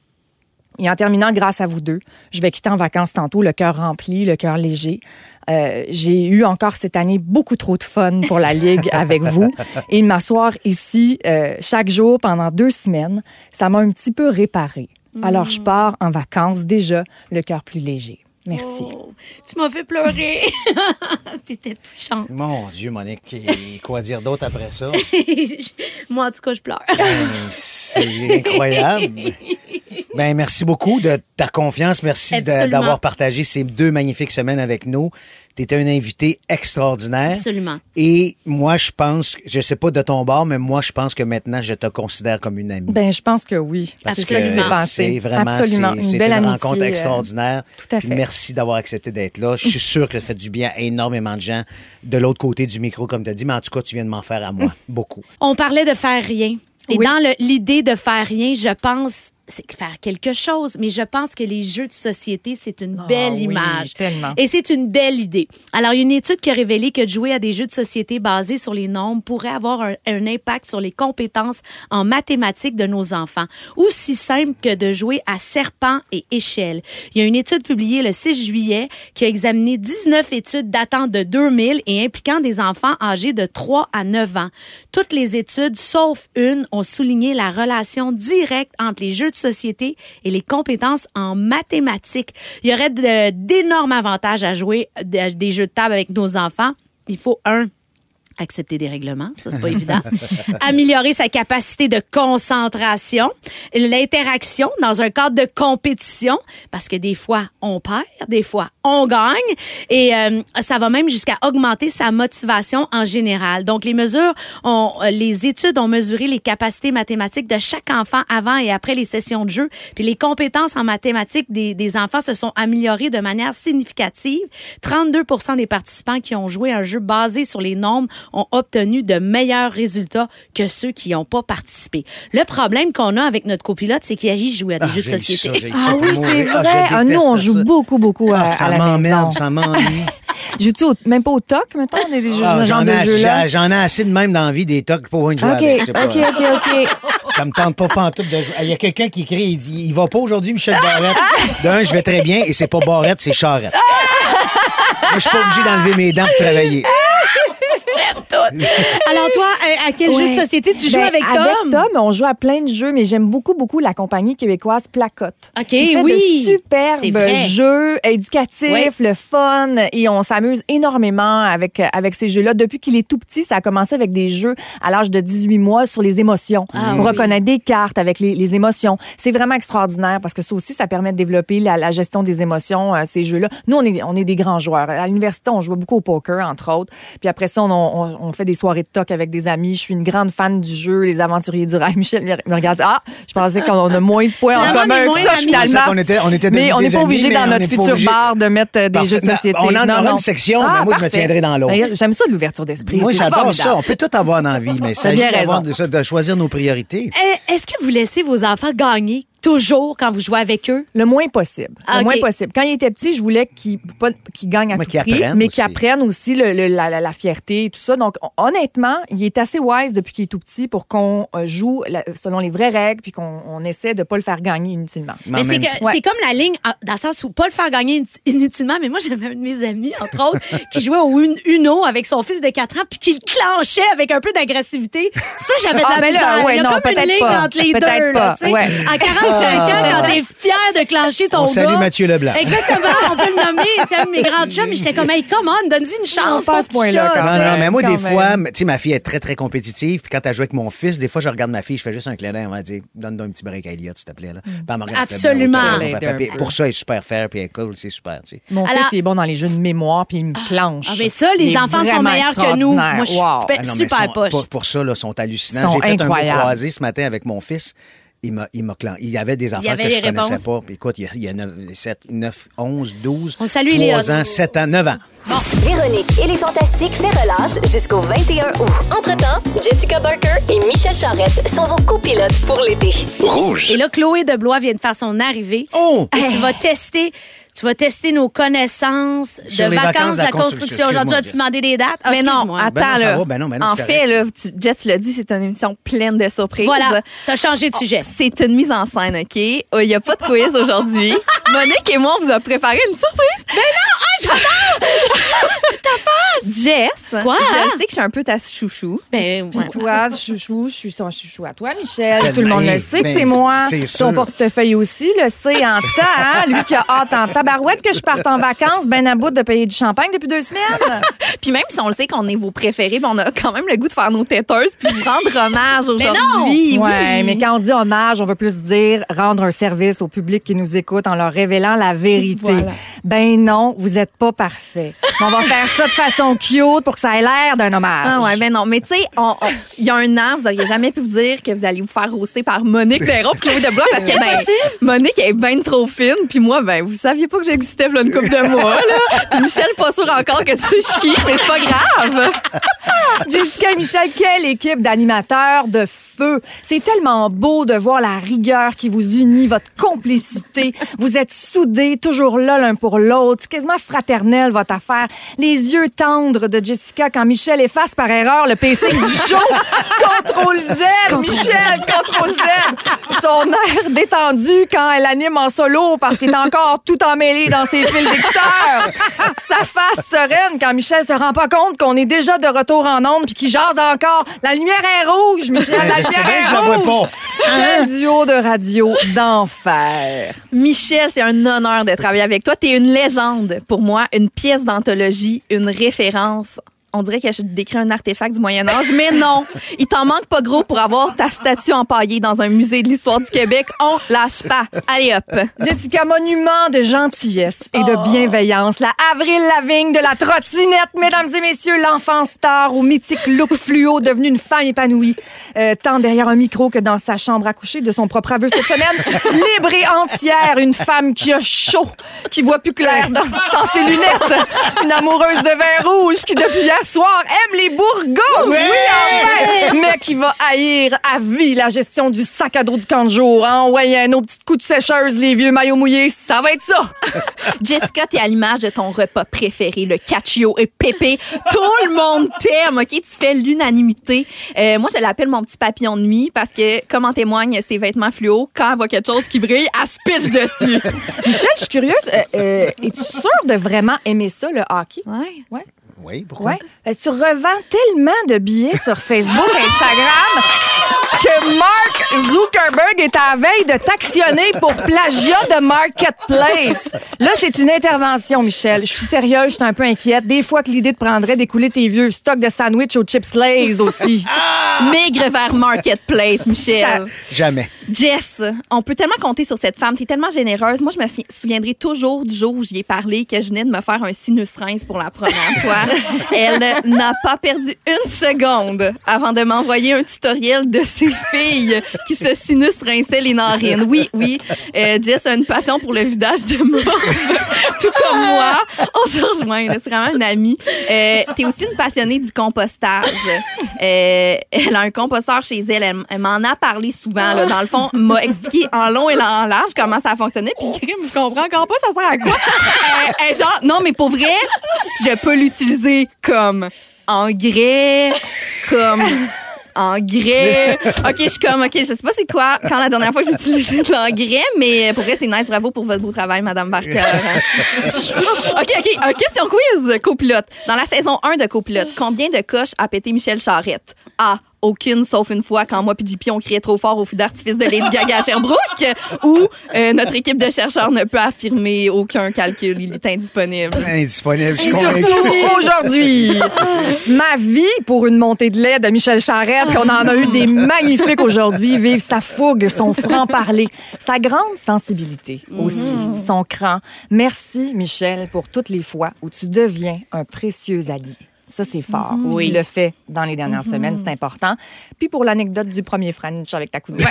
Speaker 6: Et en terminant, grâce à vous deux, je vais quitter en vacances tantôt, le cœur rempli, le cœur léger. Euh, J'ai eu encore cette année beaucoup trop de fun pour la Ligue [LAUGHS] avec vous. Et m'asseoir ici euh, chaque jour pendant deux semaines, ça m'a un petit peu réparé. Alors, je pars en vacances déjà, le cœur plus léger. Merci.
Speaker 2: Oh, tu m'as fait pleurer. [LAUGHS] T'étais touchante.
Speaker 3: Mon Dieu, Monique, et quoi dire d'autre après ça? [LAUGHS]
Speaker 2: Moi, en tout cas, je pleure.
Speaker 3: Ben, C'est incroyable. Ben, merci beaucoup de ta confiance. Merci
Speaker 2: Absolument.
Speaker 3: d'avoir partagé ces deux magnifiques semaines avec nous. Tu étais un invité extraordinaire.
Speaker 2: Absolument.
Speaker 3: Et moi, je pense, je sais pas de ton bord, mais moi, je pense que maintenant, je te considère comme une amie.
Speaker 6: Ben, je pense que oui.
Speaker 3: Parce
Speaker 6: C'est ça qui
Speaker 3: que
Speaker 6: s'est passé.
Speaker 3: C'est vraiment,
Speaker 6: Absolument.
Speaker 3: c'est-
Speaker 6: Une
Speaker 3: c'est
Speaker 6: belle
Speaker 3: une
Speaker 6: amitié,
Speaker 3: rencontre
Speaker 6: euh,
Speaker 3: extraordinaire.
Speaker 6: tout à
Speaker 3: Puis
Speaker 6: fait.
Speaker 3: Merci d'avoir accepté d'être là. Je suis sûr que ça fait du bien à énormément de gens de l'autre côté du micro, comme tu as dit, mais en tout cas, tu viens de m'en faire à moi. Beaucoup.
Speaker 2: On parlait de faire rien. Et
Speaker 6: Oui.
Speaker 2: dans l'idée de faire rien, je pense, c'est faire quelque chose, mais je pense que les jeux de société, c'est une
Speaker 6: Ah
Speaker 2: belle image.
Speaker 6: tellement.
Speaker 2: Et c'est une belle idée. Alors, il y a une étude qui a révélé que de jouer à des jeux de société basés sur les nombres pourrait avoir un, un impact sur les compétences en mathématiques de nos enfants. Aussi simple que de jouer à serpent et échelle. Il y a une étude publiée le 6 juillet qui a examiné 19 études datant de 2000 et impliquant des enfants âgés de 3 à 9 ans. Toutes les études, sauf une, ont souligné la relation directe entre les jeux de société et les compétences en mathématiques. Il y aurait de- d'énormes avantages à jouer de- des jeux de table avec nos enfants. Il faut un accepter des règlements, ça c'est pas évident. [LAUGHS] Améliorer sa capacité de concentration, l'interaction dans un cadre de compétition, parce que des fois on perd, des fois on gagne, et euh, ça va même jusqu'à augmenter sa motivation en général. Donc les mesures, ont, euh, les études ont mesuré les capacités mathématiques de chaque enfant avant et après les sessions de jeu, puis les compétences en mathématiques des, des enfants se sont améliorées de manière significative. 32% des participants qui ont joué à un jeu basé sur les nombres ont obtenu de meilleurs résultats que ceux qui n'ont pas participé. Le problème qu'on a avec notre copilote, c'est qu'il agit jouer à des
Speaker 3: Ah,
Speaker 2: jeux de société.
Speaker 3: ça,
Speaker 6: Ah oui,
Speaker 3: pour
Speaker 6: c'est.
Speaker 3: Ah,
Speaker 6: vrai. Ah, nous, on joue
Speaker 3: ça.
Speaker 6: beaucoup, beaucoup à,
Speaker 3: Ah,
Speaker 6: à
Speaker 3: ça
Speaker 6: la maison.
Speaker 3: m'emmerde, ça m'ennuie. [LAUGHS]
Speaker 6: Joues-tu même pas au toc, mettons, des, des
Speaker 3: Ah,
Speaker 6: genre
Speaker 3: J'en
Speaker 6: de
Speaker 3: ai,
Speaker 6: jeux-là?
Speaker 3: j'ai- j'en ai assez de même dans la vie des tocs pour une jouer
Speaker 6: OK,
Speaker 3: avec. je sais pas.
Speaker 6: OK, OK, OK. [LAUGHS]
Speaker 3: Ça me tente pas pantoute de jouer. Il y a quelqu'un qui écrit, il dit, il va pas aujourd'hui, Michel Barrette. [LAUGHS] D'un, je vais très bien, et c'est pas Barrette, c'est Charrette. Moi, je suis pas obligé d'enlever mes dents pour travailler. [LAUGHS]
Speaker 2: Alors toi, à, à quel jeu
Speaker 6: Ouais.
Speaker 2: de société tu joues
Speaker 6: Ben,
Speaker 2: avec Tom?
Speaker 6: Avec Tom, on joue à plein de jeux, mais j'aime beaucoup, beaucoup la compagnie québécoise Placotte.
Speaker 2: OK,
Speaker 6: qui fait
Speaker 2: oui.
Speaker 6: de superbes
Speaker 2: C'est vrai.
Speaker 6: jeux éducatifs,
Speaker 2: Oui.
Speaker 6: le fun, et on s'amuse énormément avec, avec ces jeux-là. Depuis qu'il est tout petit, ça a commencé avec des jeux à l'âge de 18 mois sur les émotions.
Speaker 2: Ah
Speaker 6: on
Speaker 2: oui.
Speaker 6: reconnaît des cartes avec les, les émotions. C'est vraiment extraordinaire parce que ça aussi, ça permet de développer la, la gestion des émotions, euh, ces jeux-là. Nous, on est, on est des grands joueurs. À l'université, on jouait beaucoup au poker, entre autres. Puis après ça, on, on, on fait des soirées de toc avec des amis. Je suis une grande fan du jeu, Les Aventuriers du Rail. [LAUGHS] Michel me regarde. Ah, je pensais qu'on a moins de points en
Speaker 2: on
Speaker 6: commun que ça, finalement.
Speaker 3: C'est qu'on était- on était
Speaker 6: mais on n'est pas obligé dans
Speaker 3: on
Speaker 6: notre futur
Speaker 3: obligé-
Speaker 6: bar de mettre euh, des
Speaker 3: Parfait.
Speaker 6: jeux de société.
Speaker 3: on en
Speaker 6: Non,
Speaker 3: aura
Speaker 6: non.
Speaker 3: une section, mais
Speaker 6: Ah,
Speaker 3: moi, je me tiendrai dans l'autre.
Speaker 6: J'aime ça, l'ouverture d'esprit.
Speaker 3: Moi,
Speaker 6: C'est
Speaker 3: j'adore ça. On peut tout avoir dans la vie, mais [LAUGHS]
Speaker 6: raison.
Speaker 3: de, de choisir nos priorités.
Speaker 2: Eh, Est-ce que vous laissez vos enfants gagner toujours quand vous jouez avec eux?
Speaker 6: Le moins possible.
Speaker 2: Ah,
Speaker 6: Le moins
Speaker 2: ok.
Speaker 6: possible. Quand il était petit, je voulais qu'il pas- qu'il gagne à
Speaker 3: Mais
Speaker 6: tout prix, mais
Speaker 3: aussi.
Speaker 6: qu'il apprenne aussi le- le- la, la- la fierté et tout ça. Donc, hon- honnêtement, il est assez wise depuis qu'il est tout petit pour qu'on euh, joue la- selon les vraies règles puis qu'on on essaie de pas le faire gagner inutilement.
Speaker 3: Mais
Speaker 2: Mais c'est
Speaker 6: Ouais.
Speaker 2: comme la ligne, ah, dans le sens où pas le faire gagner inut- inutilement, mais moi, j'avais un de mes amis, entre autres, [LAUGHS] qui jouait au Un- Uno avec son fils de 4 ans, puis qui le clenchait avec un peu d'agressivité. Ça, j'avais de
Speaker 6: Ah,
Speaker 2: la
Speaker 6: ben là, ouais,
Speaker 2: Il y a
Speaker 6: non,
Speaker 2: comme une ligne
Speaker 6: pas.
Speaker 2: entre les deux. Là,
Speaker 6: pas,
Speaker 2: tu sais.
Speaker 6: ouais.
Speaker 2: À 45 ans, quand t'es fier de clencher ton
Speaker 3: On
Speaker 2: gars.
Speaker 3: salue Mathieu Leblanc.
Speaker 2: Exactement, on peut le nommer. C'est un de mes grands chums, mais j'étais comme, hey, come on, donne-y une chance.
Speaker 6: pas ce point-là,
Speaker 3: Non, non, mais moi, des fois, tu sais, ma fille est très, très compétitive. Puis quand elle joue avec mon fils, des fois, je regarde ma fille, je fais juste un clin d'œil. On va dire, donne-donc un petit break à Elliot, s'il te plaît. Là. Puis elle me regarde, elle fait,
Speaker 2: Absolument.
Speaker 3: Pour ça, elle est super fair, puis elle est cool, c'est super, tu sais.
Speaker 6: Mon
Speaker 2: Alors-
Speaker 6: fils, il est bon dans les jeux de mémoire puis il me clenche.
Speaker 2: Ah, mais ça, les enfants sont meilleurs que nous. Moi, je suis
Speaker 3: Ah
Speaker 2: super poche.
Speaker 3: Pour, pour ça, là, sont hallucinants.
Speaker 6: Sont
Speaker 3: J'ai fait un croisé ce matin avec mon fils. Il m'a, il m'a Il y avait des affaires
Speaker 2: avait
Speaker 3: que je
Speaker 2: les
Speaker 3: connaissais
Speaker 2: réponses.
Speaker 3: pas. Puis écoute, il y a, il y a 9, 7, 9, 11, 12,
Speaker 2: On salue
Speaker 3: 3
Speaker 2: Léa.
Speaker 3: ans, 7 ans, 9 ans.
Speaker 7: Véronique et les Fantastiques fait relâche jusqu'au 21 août. Entre-temps, Jessica Barker et Michel Charrette sont vos copilotes pour l'été.
Speaker 1: Rouge.
Speaker 2: Et là, Chloé de Blois vient de faire son arrivée.
Speaker 3: Oh!
Speaker 2: Et tu vas tester, tu vas tester nos connaissances
Speaker 3: Sur
Speaker 2: de
Speaker 3: les
Speaker 2: vacances, de la construction.
Speaker 3: construction.
Speaker 2: Aujourd'hui,
Speaker 3: Excuse-moi,
Speaker 2: as-tu demandé des dates? Ah,
Speaker 8: Mais non, attends,
Speaker 3: Ben non,
Speaker 8: là.
Speaker 3: va, ben non, ben non,
Speaker 8: en fait, là, tu, Jess l'a dit, c'est une émission pleine de surprises.
Speaker 2: Voilà, t'as changé de
Speaker 8: Oh,
Speaker 2: sujet.
Speaker 8: C'est une mise en scène, OK? Il n'y a pas de quiz aujourd'hui. [LAUGHS] Monique et moi, on vous a préparé une surprise. Mais non! Ah, j'adore! [LAUGHS] Jess,
Speaker 2: Quoi?
Speaker 8: je sais que je suis un peu ta chouchou.
Speaker 2: Ben, ouais.
Speaker 6: Toi, chouchou, je suis ton chouchou à toi, Michel.
Speaker 3: Ben,
Speaker 6: Tout le monde
Speaker 3: ben,
Speaker 6: le sait que
Speaker 3: ben,
Speaker 6: c'est moi.
Speaker 3: c'est
Speaker 6: Ton portefeuille aussi le sait en [LAUGHS] temps. hein? Lui qui a hâte en tabarouette que je parte en vacances, ben à bout de payer du champagne depuis deux semaines. [LAUGHS]
Speaker 8: Puis même si on le sait qu'on est vos préférés, ben on a quand même le goût de faire nos têteuses puis vous rendre hommage
Speaker 2: non!
Speaker 8: aujourd'hui.
Speaker 6: Ouais,
Speaker 8: Oui.
Speaker 6: mais quand on dit hommage, on veut plus dire rendre un service au public qui nous écoute en leur révélant la vérité.
Speaker 8: Voilà.
Speaker 6: Ben non, vous êtes pas parfait. On va faire ça de façon cute pour que ça ait l'air d'un hommage.
Speaker 8: Ah ouais, ben non. Mais tu sais, il y a un an, vous n'auriez jamais pu vous dire que vous allez vous faire roaster par Monique Desraux puis Chloé de Blois parce que ben, Monique est bien trop fine. Puis moi, ben, vous saviez pas que j'existais là une couple de mois. Là. Puis Michel, pas sûr encore que tu sais je qui, mais c'est pas grave. [LAUGHS]
Speaker 6: Jessica et Michel, quelle équipe d'animateurs de feu. C'est tellement beau de voir la rigueur qui vous unit, votre complicité. Vous êtes soudés, toujours là l'un pour l'autre. C'est quasiment fraternel, votre affaire. Les yeux tendres de Jessica quand Michel efface par erreur le PC du show. [LAUGHS] Contrôle Z, Michel, Contrôle Z. Son air détendu quand elle anime en solo parce qu'il est encore tout dans ses fils d'écouteurs. Sa face sereine quand Michel se rend pas compte qu'on est déjà de retour en onde puis qu'il jase encore. La lumière est rouge, Michel. La lumière
Speaker 3: bien,
Speaker 6: est
Speaker 3: je la vois
Speaker 6: rouge.
Speaker 3: pas.
Speaker 6: Un duo de radio d'enfer.
Speaker 8: Michel, c'est un honneur de travailler avec toi. Tu es une légende pour moi, une pièce d'anthologie, une référence On dirait que je décris un artefact du Moyen Âge, mais non. Il t'en manque pas gros pour avoir ta statue empaillée dans un musée de l'histoire du Québec. On lâche pas. Allez hop.
Speaker 6: Jessica, monument de gentillesse et de bienveillance. La Avril Lavigne de la trottinette, mesdames et messieurs, l'enfant star au mythique look fluo, devenue une femme épanouie, euh, tant derrière un micro que dans sa chambre à coucher de son propre aveu cette semaine. [LAUGHS] Libre et entière, une femme qui a chaud, qui voit plus clair dans, sans ses lunettes. Une amoureuse de vin rouge qui, depuis hier soir, aime les bourgots. Oui, enfin! Mais qui va haïr à vie la gestion du sac à dos du camp de jour. Hein? Ouais, nos petites coups de sécheuse, les vieux maillots mouillés, ça va être ça. [LAUGHS]
Speaker 8: Jessica, t'es à l'image de ton repas préféré, le cacio et pépé. Tout le monde t'aime, OK? Tu fais l'unanimité. Euh, moi, je l'appelle mon petit papillon de nuit parce que, comme en témoignent ses vêtements fluo, quand elle voit quelque chose qui brille, elle se pitche dessus.
Speaker 6: Michel, je suis curieuse. euh, euh, Es-tu sûre de vraiment aimer ça, le hockey?
Speaker 8: Ouais.
Speaker 3: Oui, pourquoi?
Speaker 6: Ouais. Euh, Tu revends tellement de billets sur Facebook, [LAUGHS] Instagram, que Mark Zuckerberg est à la veille de t'actionner pour plagiat de Marketplace. Là, c'est une intervention, Michel. Je suis sérieuse, je suis un peu inquiète. Des fois que l'idée te prendrait d'écouler tes vieux stocks de sandwich aux chips Lays aussi. [LAUGHS]
Speaker 8: Maigre vers Marketplace, Michel.
Speaker 3: Jamais.
Speaker 8: Jess, on peut tellement compter sur cette femme. T'es tellement généreuse. Moi, je me souviendrai toujours du jour où j'y ai parlé que je venais de me faire un sinus rince pour la première [LAUGHS] fois. Elle n'a pas perdu une seconde avant de m'envoyer un tutoriel de ses filles qui se sinus rinçaient les narines. Oui, oui. Euh, Jess a une passion pour le vidage de morve. [LAUGHS] Tout comme moi. On se rejoint. C'est vraiment une amie. Euh, T'es aussi une passionnée du compostage. Euh, elle a un composteur chez elle. Elle, m'en a parlé souvent. Dans le fond, m'a expliqué en long et en large comment ça fonctionnait. Puis, je comprends encore pas, ça sert à quoi? Genre, non, mais pour vrai, je peux l'utiliser comme engrais, comme engrais. [LAUGHS] OK, je suis comme, OK, je sais pas c'est quoi quand la dernière fois que j'ai utilisé de [LAUGHS] l'engrais, mais pour vrai, c'est nice. Bravo pour votre beau travail, Madame Barker. [LAUGHS] OK, OK. Un question quiz, copilote. Dans la saison 1 de copilote, combien de coches a pété Michel Charette? A. Aucune, sauf une fois quand moi puis JP on criait trop fort au feu d'artifice de Lady Gaga à Sherbrooke, [LAUGHS] ou euh, notre équipe de chercheurs ne peut affirmer aucun calcul, il est indisponible. [LAUGHS]
Speaker 3: Indisponible, je suis
Speaker 6: aujourd'hui, [LAUGHS] ma vie pour une montée de lait de Michel Charette, qu'on en a eu des magnifiques aujourd'hui. Vive sa fougue, son franc-parler, sa grande sensibilité aussi, son cran. Merci, Michel, pour toutes les fois où tu deviens un précieux allié. Ça, c'est fort.
Speaker 4: Oui.
Speaker 6: Tu le fais dans les dernières semaines, c'est important. Puis pour l'anecdote du premier French avec ta cousine. [LAUGHS]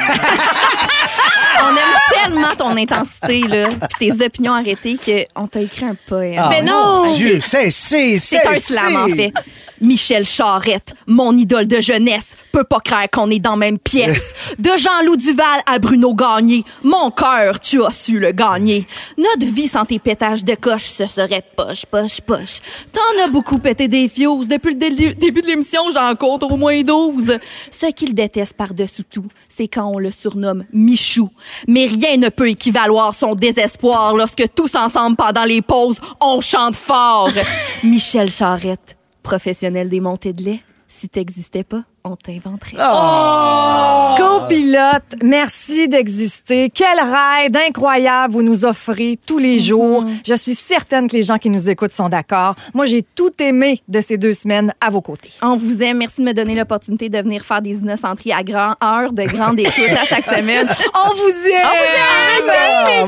Speaker 8: On aime tellement ton intensité, là, puis tes opinions arrêtées qu'on t'a écrit un poème.
Speaker 3: Ah,
Speaker 2: Mais
Speaker 3: mon
Speaker 2: non!
Speaker 3: Dieu, c'est, c'est,
Speaker 8: C'est un slam, en fait. Michel Charette, mon idole de jeunesse, peut pas croire qu'on est dans la même pièce. [LAUGHS] De Jean-Loup Duval à Bruno Gagné, mon cœur, tu as su le gagner. Notre vie sans tes pétages de coche, ce serait poche, poche, poche. T'en as beaucoup pété des fios. Depuis le dé- début de l'émission, j'en compte au moins 12. Ce qu'il déteste par-dessus tout, c'est quand on le surnomme Michou. Mais rien ne peut équivaloir son désespoir lorsque tous ensemble, pendant les pauses, on chante fort. [LAUGHS] Michel Charette professionnel des montées de lait. Si t'existais pas, on t'inventerait.
Speaker 6: Copilote, merci d'exister. Quel ride incroyable vous nous offrez tous les jours. Je suis certaine que les gens qui nous écoutent sont d'accord. Moi, j'ai tout aimé de ces deux semaines à vos côtés.
Speaker 8: On vous aime. Merci de me donner l'opportunité de venir faire des innocenteries à grand heure de grande écoute à chaque semaine. [LAUGHS] On vous aime!
Speaker 3: Ah, mon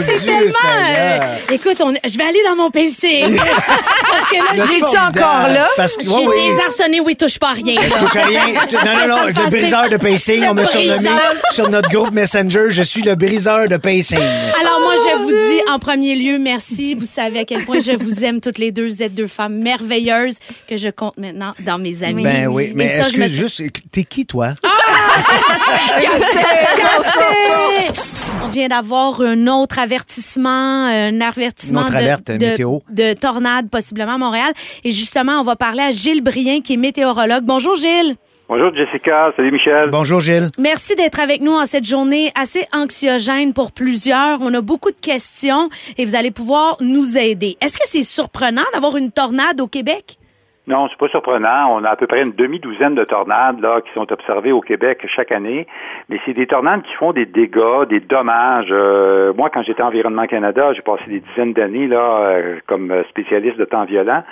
Speaker 3: Dieu, Seigneur.
Speaker 2: Écoute, on- je vais aller dans mon PC. [LAUGHS] Parce que là, j'ai
Speaker 6: encore là?
Speaker 3: Parce
Speaker 2: j'ai
Speaker 3: ouais, oui.
Speaker 2: désarçonné, oui, touche pas à rien.
Speaker 3: Rien. [LAUGHS] Non, non, non,
Speaker 2: me
Speaker 3: le briseur de pacing, on m'a surnommé sur notre groupe Messenger. Je suis le briseur de pacing.
Speaker 2: Alors moi, je vous dis en premier lieu merci. Vous savez à quel point je vous aime toutes les deux. Vous êtes deux femmes merveilleuses que je compte maintenant dans mes amis.
Speaker 3: Ben oui, mais
Speaker 2: ça,
Speaker 3: excuse
Speaker 2: me-
Speaker 3: juste, t'es qui, toi? [LAUGHS]
Speaker 2: On vient d'avoir un autre avertissement, un avertissement de,
Speaker 3: alerte
Speaker 2: de-
Speaker 3: météo.
Speaker 2: de tornade possiblement à Montréal. Et justement, on va parler à Gilles Brien, qui est météorologue. Bonjour Gilles.
Speaker 9: Bonjour Jessica, salut Michel.
Speaker 3: Bonjour, Gilles.
Speaker 2: Merci d'être avec nous en cette journée assez anxiogène pour plusieurs. On a beaucoup de questions et vous allez pouvoir nous aider. Est-ce que c'est surprenant d'avoir une tornade au Québec?
Speaker 9: Non, c'est pas surprenant. On a à peu près une demi-douzaine de tornades là qui sont observées au Québec chaque année, mais c'est des tornades qui font des dégâts, des dommages. Euh, moi, quand j'étais Environnement Canada, j'ai passé des dizaines d'années là euh, comme spécialiste de temps violent.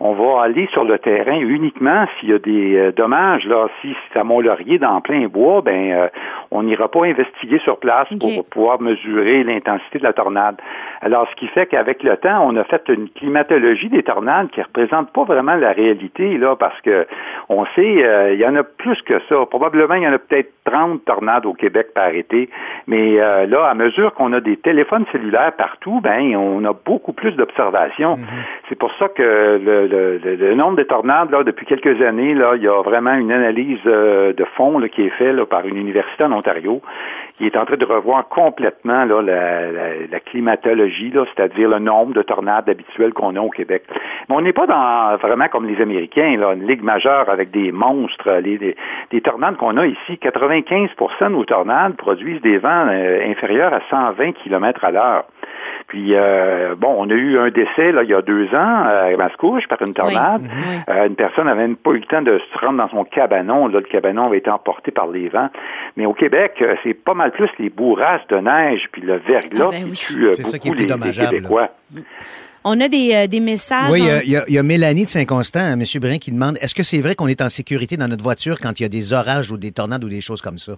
Speaker 9: On va aller sur le terrain uniquement s'il y a des euh, dommages là. Si c'est à Mont-Laurier dans plein bois, ben on n'ira pas investiguer sur place pour pouvoir mesurer l'intensité de la tornade. Alors, ce qui fait qu'avec le temps, on a fait une climatologie des tornades qui représente pas vraiment la réalité, là, parce que on sait, euh, il y en a plus que ça. Probablement, il y en a peut-être 30 tornades au Québec par été. Mais euh, là, à mesure qu'on a des téléphones cellulaires partout, ben, on a beaucoup plus d'observations. Mhm. C'est pour ça que le, le, le, nombre de tornades, là, depuis quelques années, là, il y a vraiment une analyse euh, de fond là, qui est faite par une université en Ontario qui est en train de revoir complètement la, climatologie, c'est-à-dire le nombre de tornades habituelles qu'on a au Québec. Mais on n'est pas dans vraiment comme les Américains, là, une ligue majeure avec des monstres. Les, des, tornades qu'on a ici, 95% de nos tornades produisent des vents euh, inférieurs à 120 km à l'heure. Puis, euh, bon, on a eu un décès là, il y a deux ans à Mascouche par une tornade. Euh, une personne n'avait même pas eu le temps de se rendre dans son cabanon. Là, le cabanon avait été emporté par les vents. Mais au Québec, euh, c'est pas mal plus les bourrasques de neige puis le verglas ah, ben qui tue beaucoup ça qui est plus les, Québécois.
Speaker 2: On a des, des messages.
Speaker 3: Oui, il y, a Mélanie de Saint-Constant, M. Brin, qui demande est-ce que c'est vrai qu'on est en sécurité dans notre voiture quand il y a des orages ou des tornades ou des choses comme ça?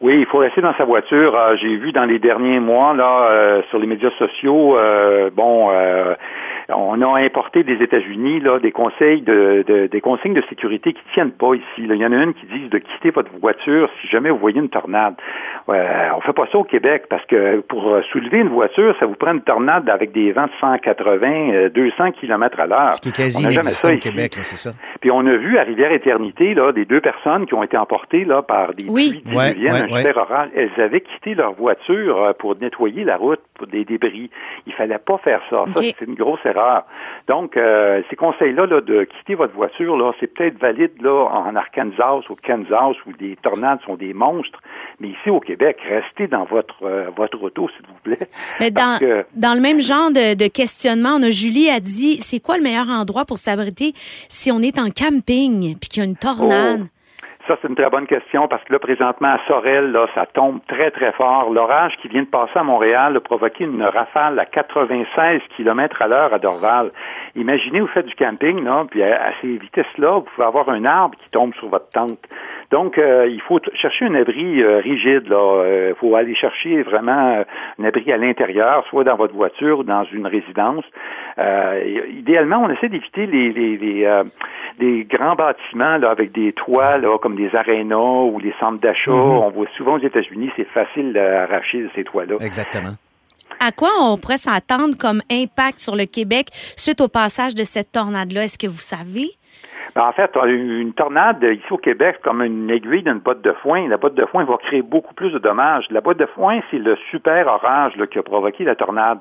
Speaker 9: Oui, il faut rester dans sa voiture. Euh, j'ai vu dans les derniers mois là euh, sur les médias sociaux, euh, bon, on a importé des États-Unis là des conseils de, des consignes de sécurité qui tiennent pas ici. Il y en a une qui dit de quitter votre voiture si jamais vous voyez une tornade. Euh, on fait pas ça au Québec parce que pour soulever une voiture, ça vous prend une tornade avec des vents de 180, 200 km à l'heure.
Speaker 3: Ce qui est quasi inexistant au Québec, c'est ça.
Speaker 9: Puis on a vu à Rivière Éternité là des deux personnes qui ont été emportées là par des
Speaker 2: oui.
Speaker 9: pluies un super oral. Elles avaient quitté leur voiture euh, pour nettoyer la route pour des débris. Il fallait pas faire ça. Ça c'est une grosse erreur. Donc, euh, ces conseils-là de quitter votre voiture, là, c'est peut-être valide là, en Arkansas ou Kansas où les tornades sont des monstres, mais ici au Québec, restez dans votre euh, votre auto, s'il vous plaît.
Speaker 2: Mais dans, dans le même genre de, questionnement, on a Julie a dit c'est quoi le meilleur endroit pour s'abriter si on est en camping puis qu'il y a une tornade?
Speaker 9: Oh. Ça, c'est une très bonne question parce que là, présentement, à Sorel, là, ça tombe très, très fort. L'orage qui vient de passer à Montréal a provoqué une rafale à 96 km à l'heure à Dorval. Imaginez, vous faites du camping, là, puis à, ces vitesses-là, vous pouvez avoir un arbre qui tombe sur votre tente. Donc, euh, il faut chercher un abri euh, rigide. Là, il euh, faut aller chercher vraiment un abri à l'intérieur, soit dans votre voiture ou dans une résidence. idéalement, on essaie d'éviter les, les, les des grands bâtiments là, avec des toits là, comme des arénas ou les centres d'achat. Mm-hmm. On voit souvent aux États-Unis, c'est facile d'arracher ces toits-là.
Speaker 3: Exactement
Speaker 2: à quoi on pourrait s'attendre comme impact sur le Québec suite au passage de cette tornade-là? Est-ce que vous savez?
Speaker 9: Ben, en fait, une tornade ici au Québec, comme une aiguille d'une botte de foin, la botte de foin va créer beaucoup plus de dommages. La botte de foin, c'est le super orage qui a provoqué la tornade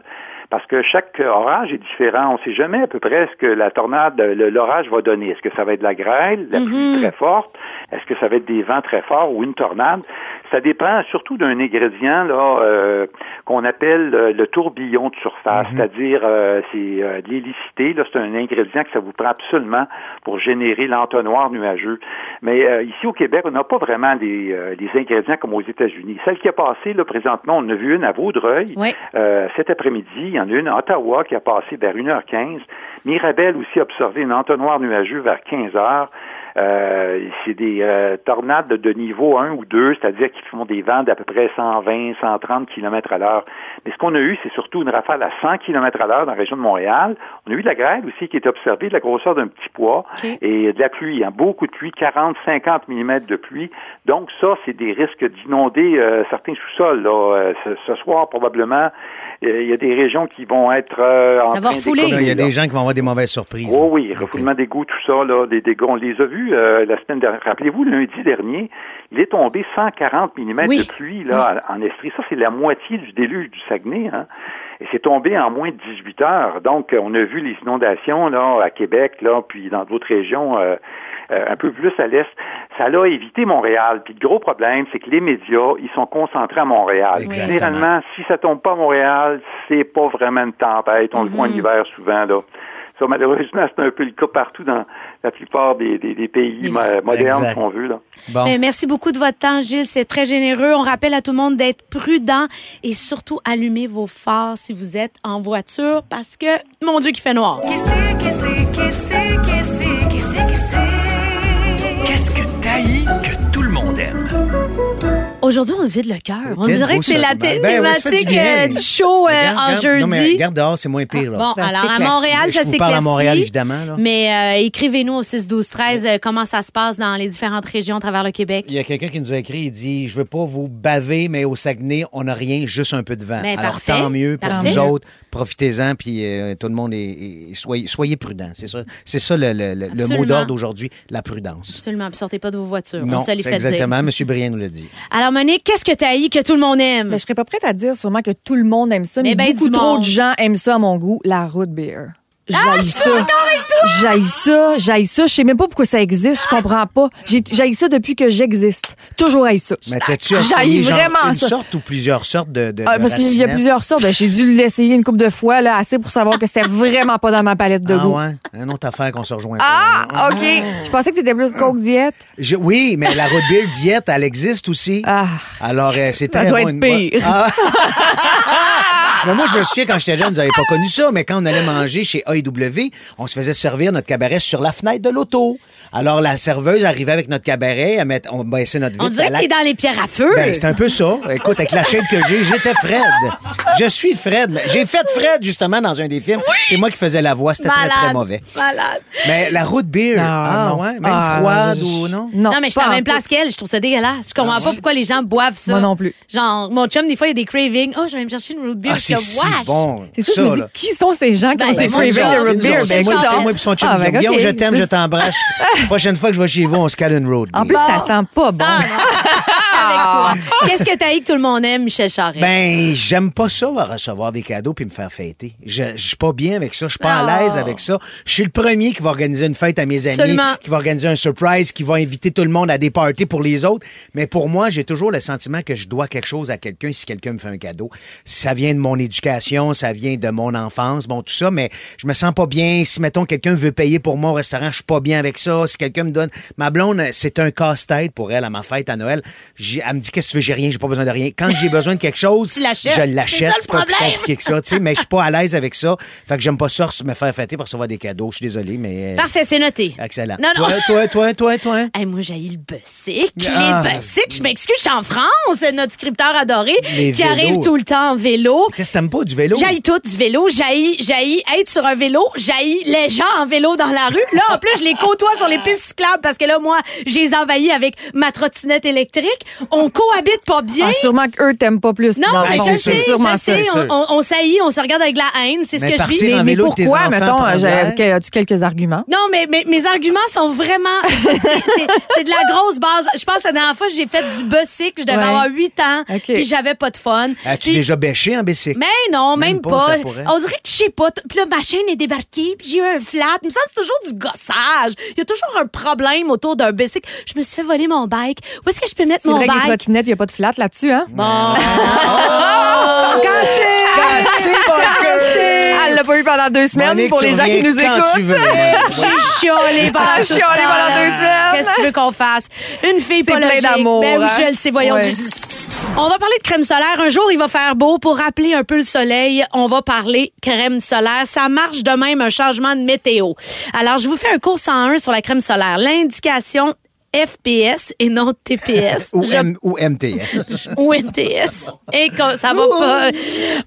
Speaker 9: parce que chaque orage est différent. On ne sait jamais à peu près ce que la tornade, l'orage va donner. Est-ce que ça va être de la grêle, la pluie mhm. très forte? Est-ce que ça va être des vents très forts ou une tornade? Ça dépend surtout d'un ingrédient là euh, qu'on appelle euh, le tourbillon de surface, mhm. c'est-à-dire euh, c'est euh, l'hélicité. Là, c'est un ingrédient que ça vous prend absolument pour générer l'entonnoir nuageux. Mais ici au Québec, on n'a pas vraiment des, des, ingrédients comme aux États-Unis. Celle qui a passé là présentement, on a vu une à Vaudreuil cet après-midi. Y en a une à Ottawa qui a passé vers 1h15. Mirabel aussi a observé un entonnoir nuageux vers 15 h euh, c'est des euh, tornades de niveau 1 ou 2, c'est-à-dire qu'ils font des vents d'à peu près 120, 130 km à l'heure. Mais ce qu'on a eu, c'est surtout une rafale à 100 km à l'heure dans la région de Montréal. On a eu de la grêle aussi qui est observée, de la grosseur d'un petit pois et de la pluie, hein, beaucoup de pluie, 40, 50 mm de pluie. Donc ça, c'est des risques d'inonder euh, certains sous-sols. Ce, ce, soir, probablement, il y a des régions qui vont être
Speaker 2: en ça va refouler.
Speaker 3: Il y a des gens qui vont avoir des mauvaises surprises.
Speaker 9: Oh oui, refoulement d'égout, tout ça, là, des dégâts. On les a vus euh, la semaine dernière. Rappelez-vous, lundi dernier, il est tombé 140 mm de pluie là, en Estrie. Ça, c'est la moitié du déluge du Saguenay. Hein? Et c'est tombé en moins de 18 heures. Donc, on a vu les inondations là, à Québec, là, puis dans d'autres régions. Euh, euh, un peu plus à l'est, ça l'a évité Montréal. Puis le gros problème, c'est que les médias, ils sont concentrés à Montréal. Généralement, si ça tombe pas à Montréal, c'est pas vraiment une tempête. On le voit en mm-hmm. hiver souvent, là. Ça, malheureusement, c'est un peu le cas partout dans la plupart des, des- des pays mo- modernes,
Speaker 3: Exact.
Speaker 9: si on veut. Là.
Speaker 3: Bon.
Speaker 2: Mais merci beaucoup de votre temps, Gilles. C'est très généreux. On rappelle à tout le monde d'être prudent et surtout allumez vos phares si vous êtes en voiture parce que, mon Dieu, qu'il fait noir.
Speaker 1: Qu'est-ce que
Speaker 2: Aujourd'hui, on se vide le cœur. On dirait que c'est la thé-
Speaker 3: Ben ouais, ça fait du
Speaker 2: thématique
Speaker 3: bien.
Speaker 2: euh, du show euh,
Speaker 3: Regarde,
Speaker 2: en
Speaker 3: regarde.
Speaker 2: jeudi.
Speaker 3: Non, mais regarde dehors, c'est moins pire. Là.
Speaker 2: Bon,
Speaker 6: Ça
Speaker 2: alors à
Speaker 6: s'éclaircit.
Speaker 2: Montréal,
Speaker 3: Je
Speaker 2: ça
Speaker 3: vous parle à Montréal, évidemment. Là.
Speaker 2: Mais euh, écrivez-nous au 6 12 13 euh, comment ça se passe dans les différentes régions à travers le Québec.
Speaker 3: Il y a quelqu'un qui nous a écrit, il dit Je veux pas vous baver, mais au Saguenay, on n'a rien, juste un peu de vent.
Speaker 2: Ben,
Speaker 3: Alors
Speaker 2: parfait.
Speaker 3: tant mieux pour
Speaker 2: Parfait.
Speaker 3: vous autres, profitez-en, puis euh, tout le monde est, est- soyez, soyez prudents. C'est ça, c'est ça le, le- le- le mot d'ordre aujourd'hui, la prudence.
Speaker 2: Absolument, puis sortez pas de vos voitures.
Speaker 3: Non, c'est
Speaker 2: fait dire.
Speaker 3: exactement. M. Briand nous l'a dit. [LAUGHS]
Speaker 2: Alors, Monique, qu'est-ce que tu as que tout le monde aime?
Speaker 6: Mais je serais pas prête à dire sûrement que tout le monde aime ça, mais,
Speaker 2: Mais ben
Speaker 6: beaucoup trop
Speaker 2: monde.
Speaker 6: de gens aiment ça à mon goût, la root beer.
Speaker 2: Ah,
Speaker 6: J'haïs ça. J'haïs ça, j'haïs ça. Je sais même pas pourquoi ça existe, je comprends pas. J'ai- J'haïs ça depuis que j'existe. Toujours haïs ça.
Speaker 3: Mais t'as-tu
Speaker 6: J'haïs
Speaker 3: essayé genre,
Speaker 6: vraiment
Speaker 3: une
Speaker 6: ça.
Speaker 3: sorte ou plusieurs sortes de, de,
Speaker 6: Ah,
Speaker 3: de
Speaker 6: parce qu'il y a
Speaker 3: racinettes?
Speaker 6: plusieurs sortes. Ben, J'ai dû l'essayer une couple de fois, là, assez pour savoir que c'était vraiment pas dans ma palette de
Speaker 3: Ah
Speaker 6: goût.
Speaker 3: ouais? Une autre affaire qu'on se rejoint.
Speaker 6: Ah,
Speaker 3: pas.
Speaker 6: OK. Je pensais que t'étais plus Coke diète.
Speaker 3: Je- oui, mais la beer diète, elle existe aussi.
Speaker 6: Ah.
Speaker 3: Alors, euh, c'est
Speaker 6: Ça
Speaker 3: très
Speaker 6: doit
Speaker 3: bon,
Speaker 6: être
Speaker 3: une bonne-
Speaker 6: pire.
Speaker 3: Ah. [LAUGHS] mais moi, je me souviens, quand j'étais jeune, vous n'avez pas connu ça, mais quand on allait manger chez AEW, on se faisait servir notre cabaret sur la fenêtre de l'auto. Alors, la serveuse arrivait avec notre cabaret, elle met- on baissait notre vitre.
Speaker 2: on dirait
Speaker 3: ça
Speaker 2: que t'es dans les pierres à feu.
Speaker 3: Ben, c'est un peu ça. Écoute, avec la chaîne que j'ai, j'étais Fred. Je suis Fred. J'ai fait Fred, justement, dans un des films. C'est moi qui faisais la voix. C'était très,
Speaker 2: Malade.
Speaker 3: très mauvais.
Speaker 2: Malade.
Speaker 3: Mais la root beer, ah,
Speaker 6: non.
Speaker 3: ouais, même
Speaker 6: Ah,
Speaker 3: froide
Speaker 6: je-
Speaker 3: ou non?
Speaker 6: Non,
Speaker 2: Non, mais je suis à la même
Speaker 6: tout.
Speaker 2: place qu'elle. Je trouve ça dégueulasse. Je comprends pas pourquoi les gens boivent ça.
Speaker 6: Moi non plus.
Speaker 2: Genre, mon chum, des fois, il y a des cravings. Oh, je vais me chercher une root beer.
Speaker 3: Ah, c'est si bon.
Speaker 6: C'est ça, je me dis,
Speaker 3: là.
Speaker 6: qui sont ces gens qui
Speaker 2: Ben,
Speaker 6: ont ces cravings
Speaker 2: moi,
Speaker 6: de beer?
Speaker 2: c'est
Speaker 3: moi et son chum
Speaker 6: Ah,
Speaker 3: Guillaume. je t'aime, je t'embrasse. [LAUGHS] Prochaine fois que je vais chez vous, on se cale une road.
Speaker 6: En plus, ça sent pas bon. [LAUGHS]
Speaker 2: Ah, avec toi. [LAUGHS] Qu'est-ce que t'as que tout le monde aime, Michel Charest?
Speaker 3: Ben, j'aime pas ça, recevoir des cadeaux puis me faire fêter. Je, je suis pas bien avec ça. Je suis pas à l'aise avec ça. Je suis le premier qui va organiser une fête à mes amis, qui va organiser un surprise, qui va inviter tout le monde à des parties pour les autres. Mais pour moi, j'ai toujours le sentiment que je dois quelque chose à quelqu'un si quelqu'un me fait un cadeau. Ça vient de mon éducation, ça vient de mon enfance, bon, tout ça, mais je me sens pas bien. Si, mettons, quelqu'un veut payer pour moi au restaurant, je suis pas bien avec ça. Si quelqu'un me donne... Ma blonde, c'est un casse-tête pour elle à ma fête à Noël. Elle me dit, qu'est-ce que tu veux? J'ai rien, j'ai pas besoin de rien. Quand j'ai besoin de quelque chose, [LAUGHS] je l'achète. C'est pas plus compliqué que ça, tu sais, mais je suis pas à l'aise avec ça. Fait que j'aime pas ça me faire fêter pour recevoir des cadeaux. Je suis désolé, mais. euh,
Speaker 2: Parfait, c'est noté.
Speaker 3: Excellent.
Speaker 2: Non, non.
Speaker 3: Toi, toi, toi, toi, toi? [LAUGHS]
Speaker 2: Hey, moi, j'ai le Bussic.
Speaker 3: Ah.
Speaker 2: Les Bussic, je m'excuse, je suis en France, notre scripteur adoré,
Speaker 3: Les
Speaker 2: qui
Speaker 3: vélos.
Speaker 2: arrive tout le temps en vélo.
Speaker 3: Qu'est-ce que t'aimes pas du vélo?
Speaker 2: J'haïs tout du vélo, j'haïs, j'haïs être sur un vélo, j'haïs les gens en vélo dans la rue. Là, en plus, je les côtoie sur les pistes cyclables parce que là, moi, je les envahis avec ma trottinette électrique. On cohabite pas bien.
Speaker 6: Ah, sûrement qu'eux t'aiment pas plus.
Speaker 2: non, mais je sais,
Speaker 3: sûr.
Speaker 6: sûrement
Speaker 2: je sais,
Speaker 3: ça.
Speaker 2: on, on, on s'haït, on se regarde avec la haine, c'est ce que je vis.
Speaker 6: Mais, pourquoi, mettons, as-tu quelques arguments?
Speaker 2: Non, mais, mais mes arguments sont vraiment. [LAUGHS] c'est- de la grosse base. Je pense que la dernière fois, j'ai fait du bussic. Je devais
Speaker 6: Ouais.
Speaker 2: avoir 8 ans.
Speaker 6: OK.
Speaker 2: Puis j'avais pas de fun.
Speaker 3: As-tu déjà bêché en bicycle?
Speaker 2: Mais non, même,
Speaker 3: Même pas.
Speaker 2: On dirait que je sais pas. Puis là, ma chaîne est débarquée, puis j'ai eu un flat. Il me semble c'est toujours du gossage. Il y a toujours un problème autour d'un bicycle. Je me suis fait voler mon bike. Où est-ce que je peux mettre mon
Speaker 6: vrai que les
Speaker 2: bike?
Speaker 6: trottinettes, il n'y a pas de flat là-dessus, hein?
Speaker 2: Bon.
Speaker 3: Cassé! Cassé, Barker!
Speaker 6: Elle l'a pas eu pendant deux semaines
Speaker 3: Monique,
Speaker 6: pour les gens qui nous
Speaker 3: quand
Speaker 6: écoutent.
Speaker 3: tu veux.
Speaker 2: J'ai chiolé pendant
Speaker 6: Ah, chiolé pendant deux semaines.
Speaker 2: Qu'est-ce que tu veux qu'on fasse? Une fille pas
Speaker 6: plein
Speaker 2: logique.
Speaker 6: d'amour,
Speaker 2: Ben oui,
Speaker 6: hein?
Speaker 2: je le sais, voyons.
Speaker 6: Ouais.
Speaker 2: On va parler de crème solaire. Un jour, il va faire beau. Pour rappeler un peu le soleil, on va parler crème solaire. Ça marche de même un changement de météo. Alors, je vous fais un cours 101 sur la crème solaire. L'indication FPS et non TPS.
Speaker 3: Ou,
Speaker 2: Je-
Speaker 3: M- ou MTS. [LAUGHS]
Speaker 2: ou MTS. Et ça va pas.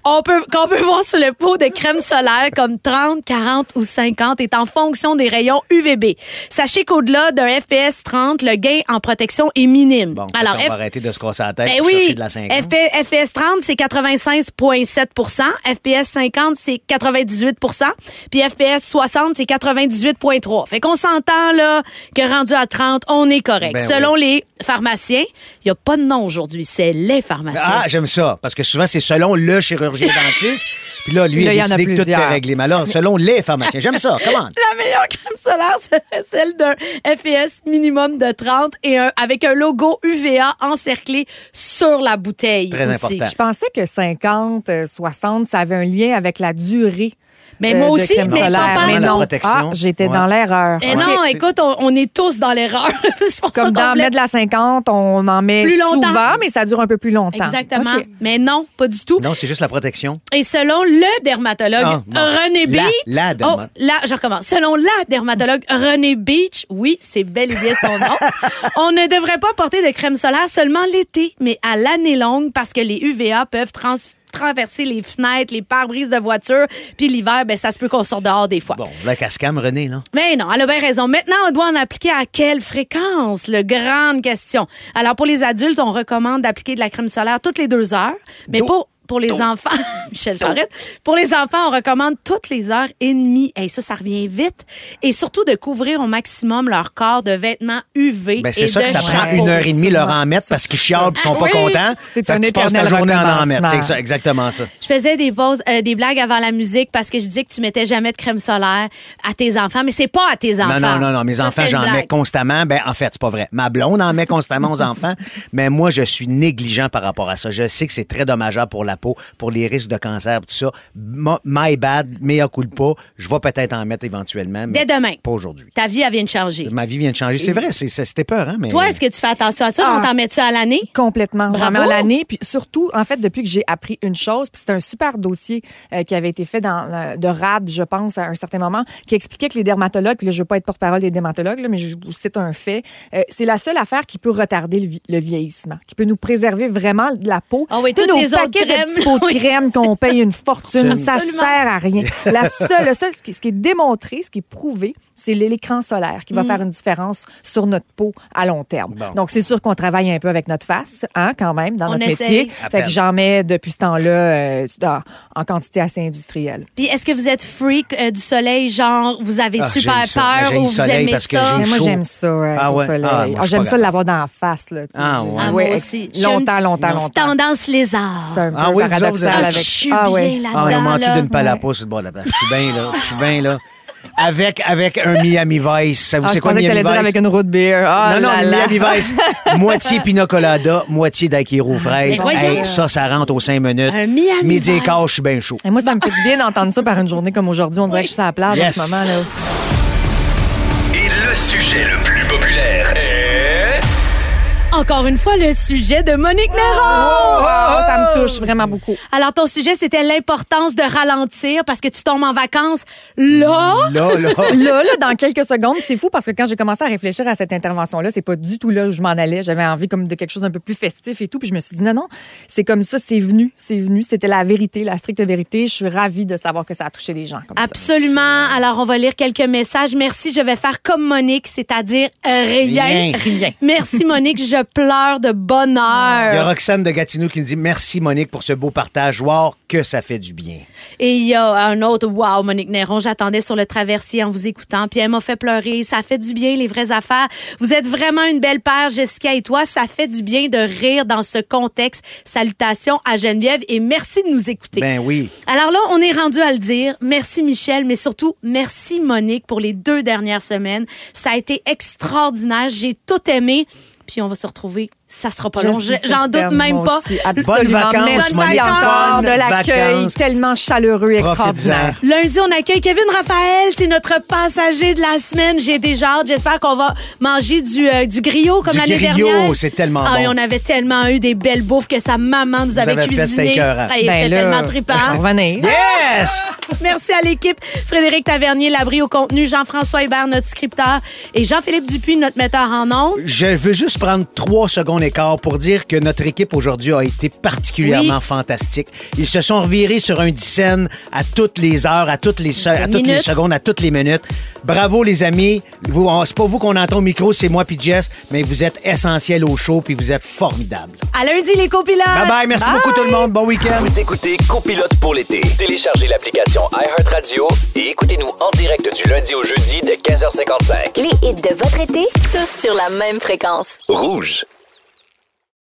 Speaker 2: On peut, qu'on peut voir sur le pot de crème solaire comme 30, 40 ou 50 est en fonction des rayons UVB. Sachez qu'au-delà d'un FPS 30, le gain en protection est minime.
Speaker 3: Bon,
Speaker 2: Alors,
Speaker 3: on
Speaker 2: F-
Speaker 3: va arrêter de se casser la tête
Speaker 2: ben oui,
Speaker 3: chercher de la 50.
Speaker 2: FP FPS 30, c'est 96,7% FPS 50, c'est 98 puis FPS 60, c'est 98,3 Fait qu'on s'entend, là, que rendu à 30, on est correct.
Speaker 3: Ben
Speaker 2: Selon les pharmaciens, il n'y a pas de nom aujourd'hui, c'est les pharmaciens.
Speaker 3: Ah, j'aime ça. Parce que souvent, c'est selon le chirurgien [LAUGHS] dentiste. Puis là, lui,
Speaker 6: là,
Speaker 3: il a
Speaker 6: en a
Speaker 3: décidé que tout est réglé. Mais alors, selon les pharmaciens. J'aime ça. Comment? [LAUGHS]
Speaker 2: La meilleure crème solaire serait celle d'un FPS minimum de 30 et un, avec un logo UVA encerclé sur la bouteille.
Speaker 3: Très
Speaker 2: aussi.
Speaker 3: important.
Speaker 6: Je pensais que 50, euh, 60, ça avait un lien avec la durée
Speaker 2: Mais
Speaker 6: euh,
Speaker 2: moi
Speaker 6: de
Speaker 2: aussi,
Speaker 6: crème
Speaker 2: mais j'en
Speaker 6: solaire.
Speaker 2: parle.
Speaker 6: Mais
Speaker 3: La
Speaker 6: non. Ah, j'étais
Speaker 3: Ouais.
Speaker 6: dans l'erreur.
Speaker 2: Eh
Speaker 6: Ok.
Speaker 2: non, écoute, on, on est tous dans l'erreur. [LAUGHS] C'est pour ça
Speaker 6: Comme dans
Speaker 2: voulait-
Speaker 6: Med la 50, on en met
Speaker 2: Plus longtemps.
Speaker 6: souvent, mais ça dure un peu plus longtemps.
Speaker 2: Exactement. Mais non, pas du tout.
Speaker 3: Non, c'est juste la protection.
Speaker 2: Et selon le dermatologue
Speaker 3: Ah, bon.
Speaker 2: René
Speaker 3: La-
Speaker 2: Beach.
Speaker 3: la
Speaker 2: Oh, là, je recommence. Selon la dermatologue René Beach, oui, c'est bel et bien son nom, [LAUGHS] on ne devrait pas porter de crème solaire seulement l'été, mais à l'année longue parce que les UVA peuvent trans- traverser les fenêtres, les pare-brises de voiture, puis l'hiver, ben ça se peut qu'on sorte dehors des fois.
Speaker 3: Bon, la cascam, René, là.
Speaker 2: Mais non, elle a bien raison. Maintenant, on doit en appliquer à quelle fréquence? Le grande question. Alors, pour les adultes, on recommande d'appliquer de la crème solaire toutes les deux heures, mais pour pour les enfants, [LAUGHS] Michel Charette, pour les enfants, on recommande toutes les heures et demie. Et ça, ça revient vite. Et surtout de couvrir au maximum leur corps de vêtements UV.
Speaker 3: Ben, c'est ça que ça prend une heure et demie leur en mettre parce qu'ils chialent et sont pas
Speaker 2: Oui,
Speaker 3: contents.
Speaker 6: c'est
Speaker 3: Fait
Speaker 6: un
Speaker 3: que tu passes ta
Speaker 6: éternel
Speaker 3: journée à en mettre. C'est ça, exactement ça.
Speaker 2: Je faisais des pauses, euh, des blagues avant la musique parce que je disais que tu mettais jamais de crème solaire à tes enfants, mais c'est pas à tes enfants.
Speaker 3: Non, non, non, non. Mes
Speaker 2: Ça,
Speaker 3: enfants, j'en mets constamment. Ben, en fait, c'est pas vrai. Ma blonde en met constamment aux [LAUGHS] enfants, mais moi, je suis négligent par rapport à ça. Je sais que c'est très dommageable pour la peau, pour les risques de cancer, tout ça. Ma- My bad, mea culpa. Je vais peut-être en mettre éventuellement, mais
Speaker 2: Dès demain.
Speaker 3: pas aujourd'hui.
Speaker 2: Ta vie, elle vient de changer.
Speaker 3: Ma vie vient de changer. C'est vrai, c'était peur, hein, mais.
Speaker 2: Toi, est-ce que tu fais attention à ça?
Speaker 6: Ah.
Speaker 2: On t'en met-tu à l'année?
Speaker 6: Complètement. J'en
Speaker 2: Bravo.
Speaker 6: mets à l'année. Puis surtout, en fait, depuis que j'ai appris une chose, puis c'est un super dossier euh, qui avait été fait dans, euh, de RAD, je pense, à un certain moment, qui expliquait que les dermatologues, puis là, je ne veux pas être porte-parole des dermatologues, là, mais je vous cite un fait, euh, c'est la seule affaire qui peut retarder le, vi- le vieillissement, qui peut nous préserver vraiment de la peau.
Speaker 2: Ah oui, toutes
Speaker 6: nos
Speaker 2: les autres crèmes.
Speaker 6: De petits pots de
Speaker 2: Oui.
Speaker 6: crème qu'on [LAUGHS] paye une fortune, ça
Speaker 2: Absolument.
Speaker 6: sert à rien. La seule, le seul, ce qui, ce qui est démontré, ce qui est prouvé, c'est l'écran solaire qui va
Speaker 2: Mm.
Speaker 6: faire une différence sur notre peau à long terme.
Speaker 3: Bon.
Speaker 6: Donc, c'est sûr qu'on travaille un peu avec notre face, hein, quand même, dans
Speaker 2: On
Speaker 6: notre
Speaker 2: essaye.
Speaker 6: métier.
Speaker 3: À
Speaker 6: Fait
Speaker 3: peine.
Speaker 6: que j'en mets depuis ce temps-là euh, en quantité assez industrielle.
Speaker 2: Puis est-ce que vous êtes freak euh, du soleil, genre vous avez
Speaker 3: Ah,
Speaker 2: super.
Speaker 3: Ben,
Speaker 2: peur
Speaker 3: j'haïs
Speaker 2: ou vous
Speaker 3: soleil
Speaker 2: aimez
Speaker 3: parce que
Speaker 2: ça?
Speaker 6: Mais moi, j'aime ça, euh,
Speaker 3: Ah ouais?
Speaker 6: soleil.
Speaker 3: Ah,
Speaker 6: Ah, j'aime ça
Speaker 3: capable.
Speaker 6: l'avoir dans la face. Là.
Speaker 3: Ah, ouais.
Speaker 2: Ah,
Speaker 6: ouais,
Speaker 2: aussi.
Speaker 6: Longtemps, longtemps, longtemps.
Speaker 2: Tendance lézard.
Speaker 3: Ah oui,
Speaker 6: paradoxal
Speaker 3: avez-
Speaker 2: Ah,
Speaker 6: avec...
Speaker 2: je suis
Speaker 6: Ah,
Speaker 2: bien là-dedans.
Speaker 3: Ah, on menti d'une pouce sur le bord de la plage. Je suis bien, là. Je suis bien, là. Avec, avec un Miami Vice. Ça vous
Speaker 6: Ah,
Speaker 3: c'est quoi
Speaker 6: que
Speaker 3: Miami
Speaker 6: dire
Speaker 3: Vice?
Speaker 6: avec une root beer. Ah,
Speaker 3: non, non,
Speaker 6: là,
Speaker 3: le
Speaker 6: là.
Speaker 3: Miami Vice. [LAUGHS] moitié pina colada, moitié d'Akiro fraise.
Speaker 2: Mais voyons.
Speaker 3: Hey, ça, ça rentre aux cinq minutes.
Speaker 2: Un Miami
Speaker 3: Midi et quart, je suis bien chaud.
Speaker 6: Et moi, ça me fait du bien d'entendre ça par une journée comme aujourd'hui. On dirait que je suis à la plage
Speaker 3: Yes.
Speaker 6: en ce moment. Là.
Speaker 1: Et le sujet le plus.
Speaker 2: Encore une fois, le sujet de Monique Néron.
Speaker 6: Ah, ça me touche vraiment beaucoup.
Speaker 2: Alors, ton sujet, c'était l'importance de ralentir parce que tu tombes en vacances là.
Speaker 3: Là, là. [LAUGHS]
Speaker 6: Là, là, dans quelques secondes, c'est fou parce que quand j'ai commencé à réfléchir à cette intervention-là, c'est pas du tout là où je m'en allais. J'avais envie comme de quelque chose d'un peu plus festif et tout. Puis je me suis dit non, non, c'est comme ça, c'est venu, c'est venu. C'était la vérité, la stricte vérité. Je suis ravie de savoir que ça a touché des gens comme ça.
Speaker 2: Absolument. Alors, on va lire quelques messages. Merci. Je vais faire comme Monique, c'est-à-dire rien.
Speaker 3: Rien.
Speaker 6: Rien.
Speaker 2: Merci, Monique. Je pleure de
Speaker 3: Il y a
Speaker 2: bonheur.
Speaker 3: Roxane de Gatineau qui nous dit Merci, Monique, pour ce beau partage. Wow, que ça fait du bien.
Speaker 2: Et il y a un autre, wow, Monique Néron, j'attendais sur le traversier en vous écoutant, puis elle m'a fait pleurer. Ça fait du bien, les vraies affaires. Vous êtes vraiment une belle paire, Jessica et toi. Ça fait du bien de rire dans ce contexte. Salutations à Geneviève et merci de nous écouter.
Speaker 3: Ben oui.
Speaker 2: Alors là, on est rendu à le dire. Merci Michel, mais surtout merci Monique pour les deux dernières semaines. Ça a été extraordinaire. J'ai tout aimé. Puis on va se retrouver. Ça sera pas long. J'en doute même pas.
Speaker 3: Bonnes vacances,
Speaker 6: Merci
Speaker 3: Monique.
Speaker 6: encore de l'accueil tellement chaleureux et extraordinaire.
Speaker 2: Lundi, on accueille Kevin Raphaël. C'est notre passager de la semaine. J'ai déjà hâte. J'espère qu'on va manger du, euh, du griot comme
Speaker 3: Du
Speaker 2: l'année
Speaker 3: griot,
Speaker 2: dernière.
Speaker 3: c'est tellement
Speaker 2: ah,
Speaker 3: bon.
Speaker 2: et on avait tellement eu des belles bouffes que sa maman nous avait
Speaker 3: avez fait,
Speaker 2: cuisiné.
Speaker 3: c'était écœurant.
Speaker 2: Ah,
Speaker 6: Ben
Speaker 2: c'était tellement trippant.
Speaker 6: Revenez.
Speaker 3: Yes! [LAUGHS]
Speaker 2: Merci à l'équipe. Frédéric Tavernier, l'abri au contenu. Jean-François Hébert, notre scripteur. Et Jean-Philippe Dupuis, notre metteur en ondes.
Speaker 3: Je veux juste prendre trois secondes pour dire que notre équipe aujourd'hui a été particulièrement
Speaker 2: Oui.
Speaker 3: fantastique. Ils se sont revirés sur un dixaine à toutes les heures, à toutes les, se- à toutes les
Speaker 2: Minutes.
Speaker 3: secondes, à toutes les minutes. Bravo les amis. C'est pas vous qu'on entend au micro, c'est moi puis Jess, mais vous êtes essentiels au show puis vous êtes formidables.
Speaker 2: À lundi, les copilotes.
Speaker 3: Bye bye, merci beaucoup tout le monde. Bon week-end.
Speaker 1: Vous écoutez Copilote pour l'été. Téléchargez l'application iHeartRadio et écoutez-nous en direct du lundi au jeudi dès 15h55.
Speaker 7: Les hits de votre été, tous sur la même fréquence.
Speaker 1: Rouge.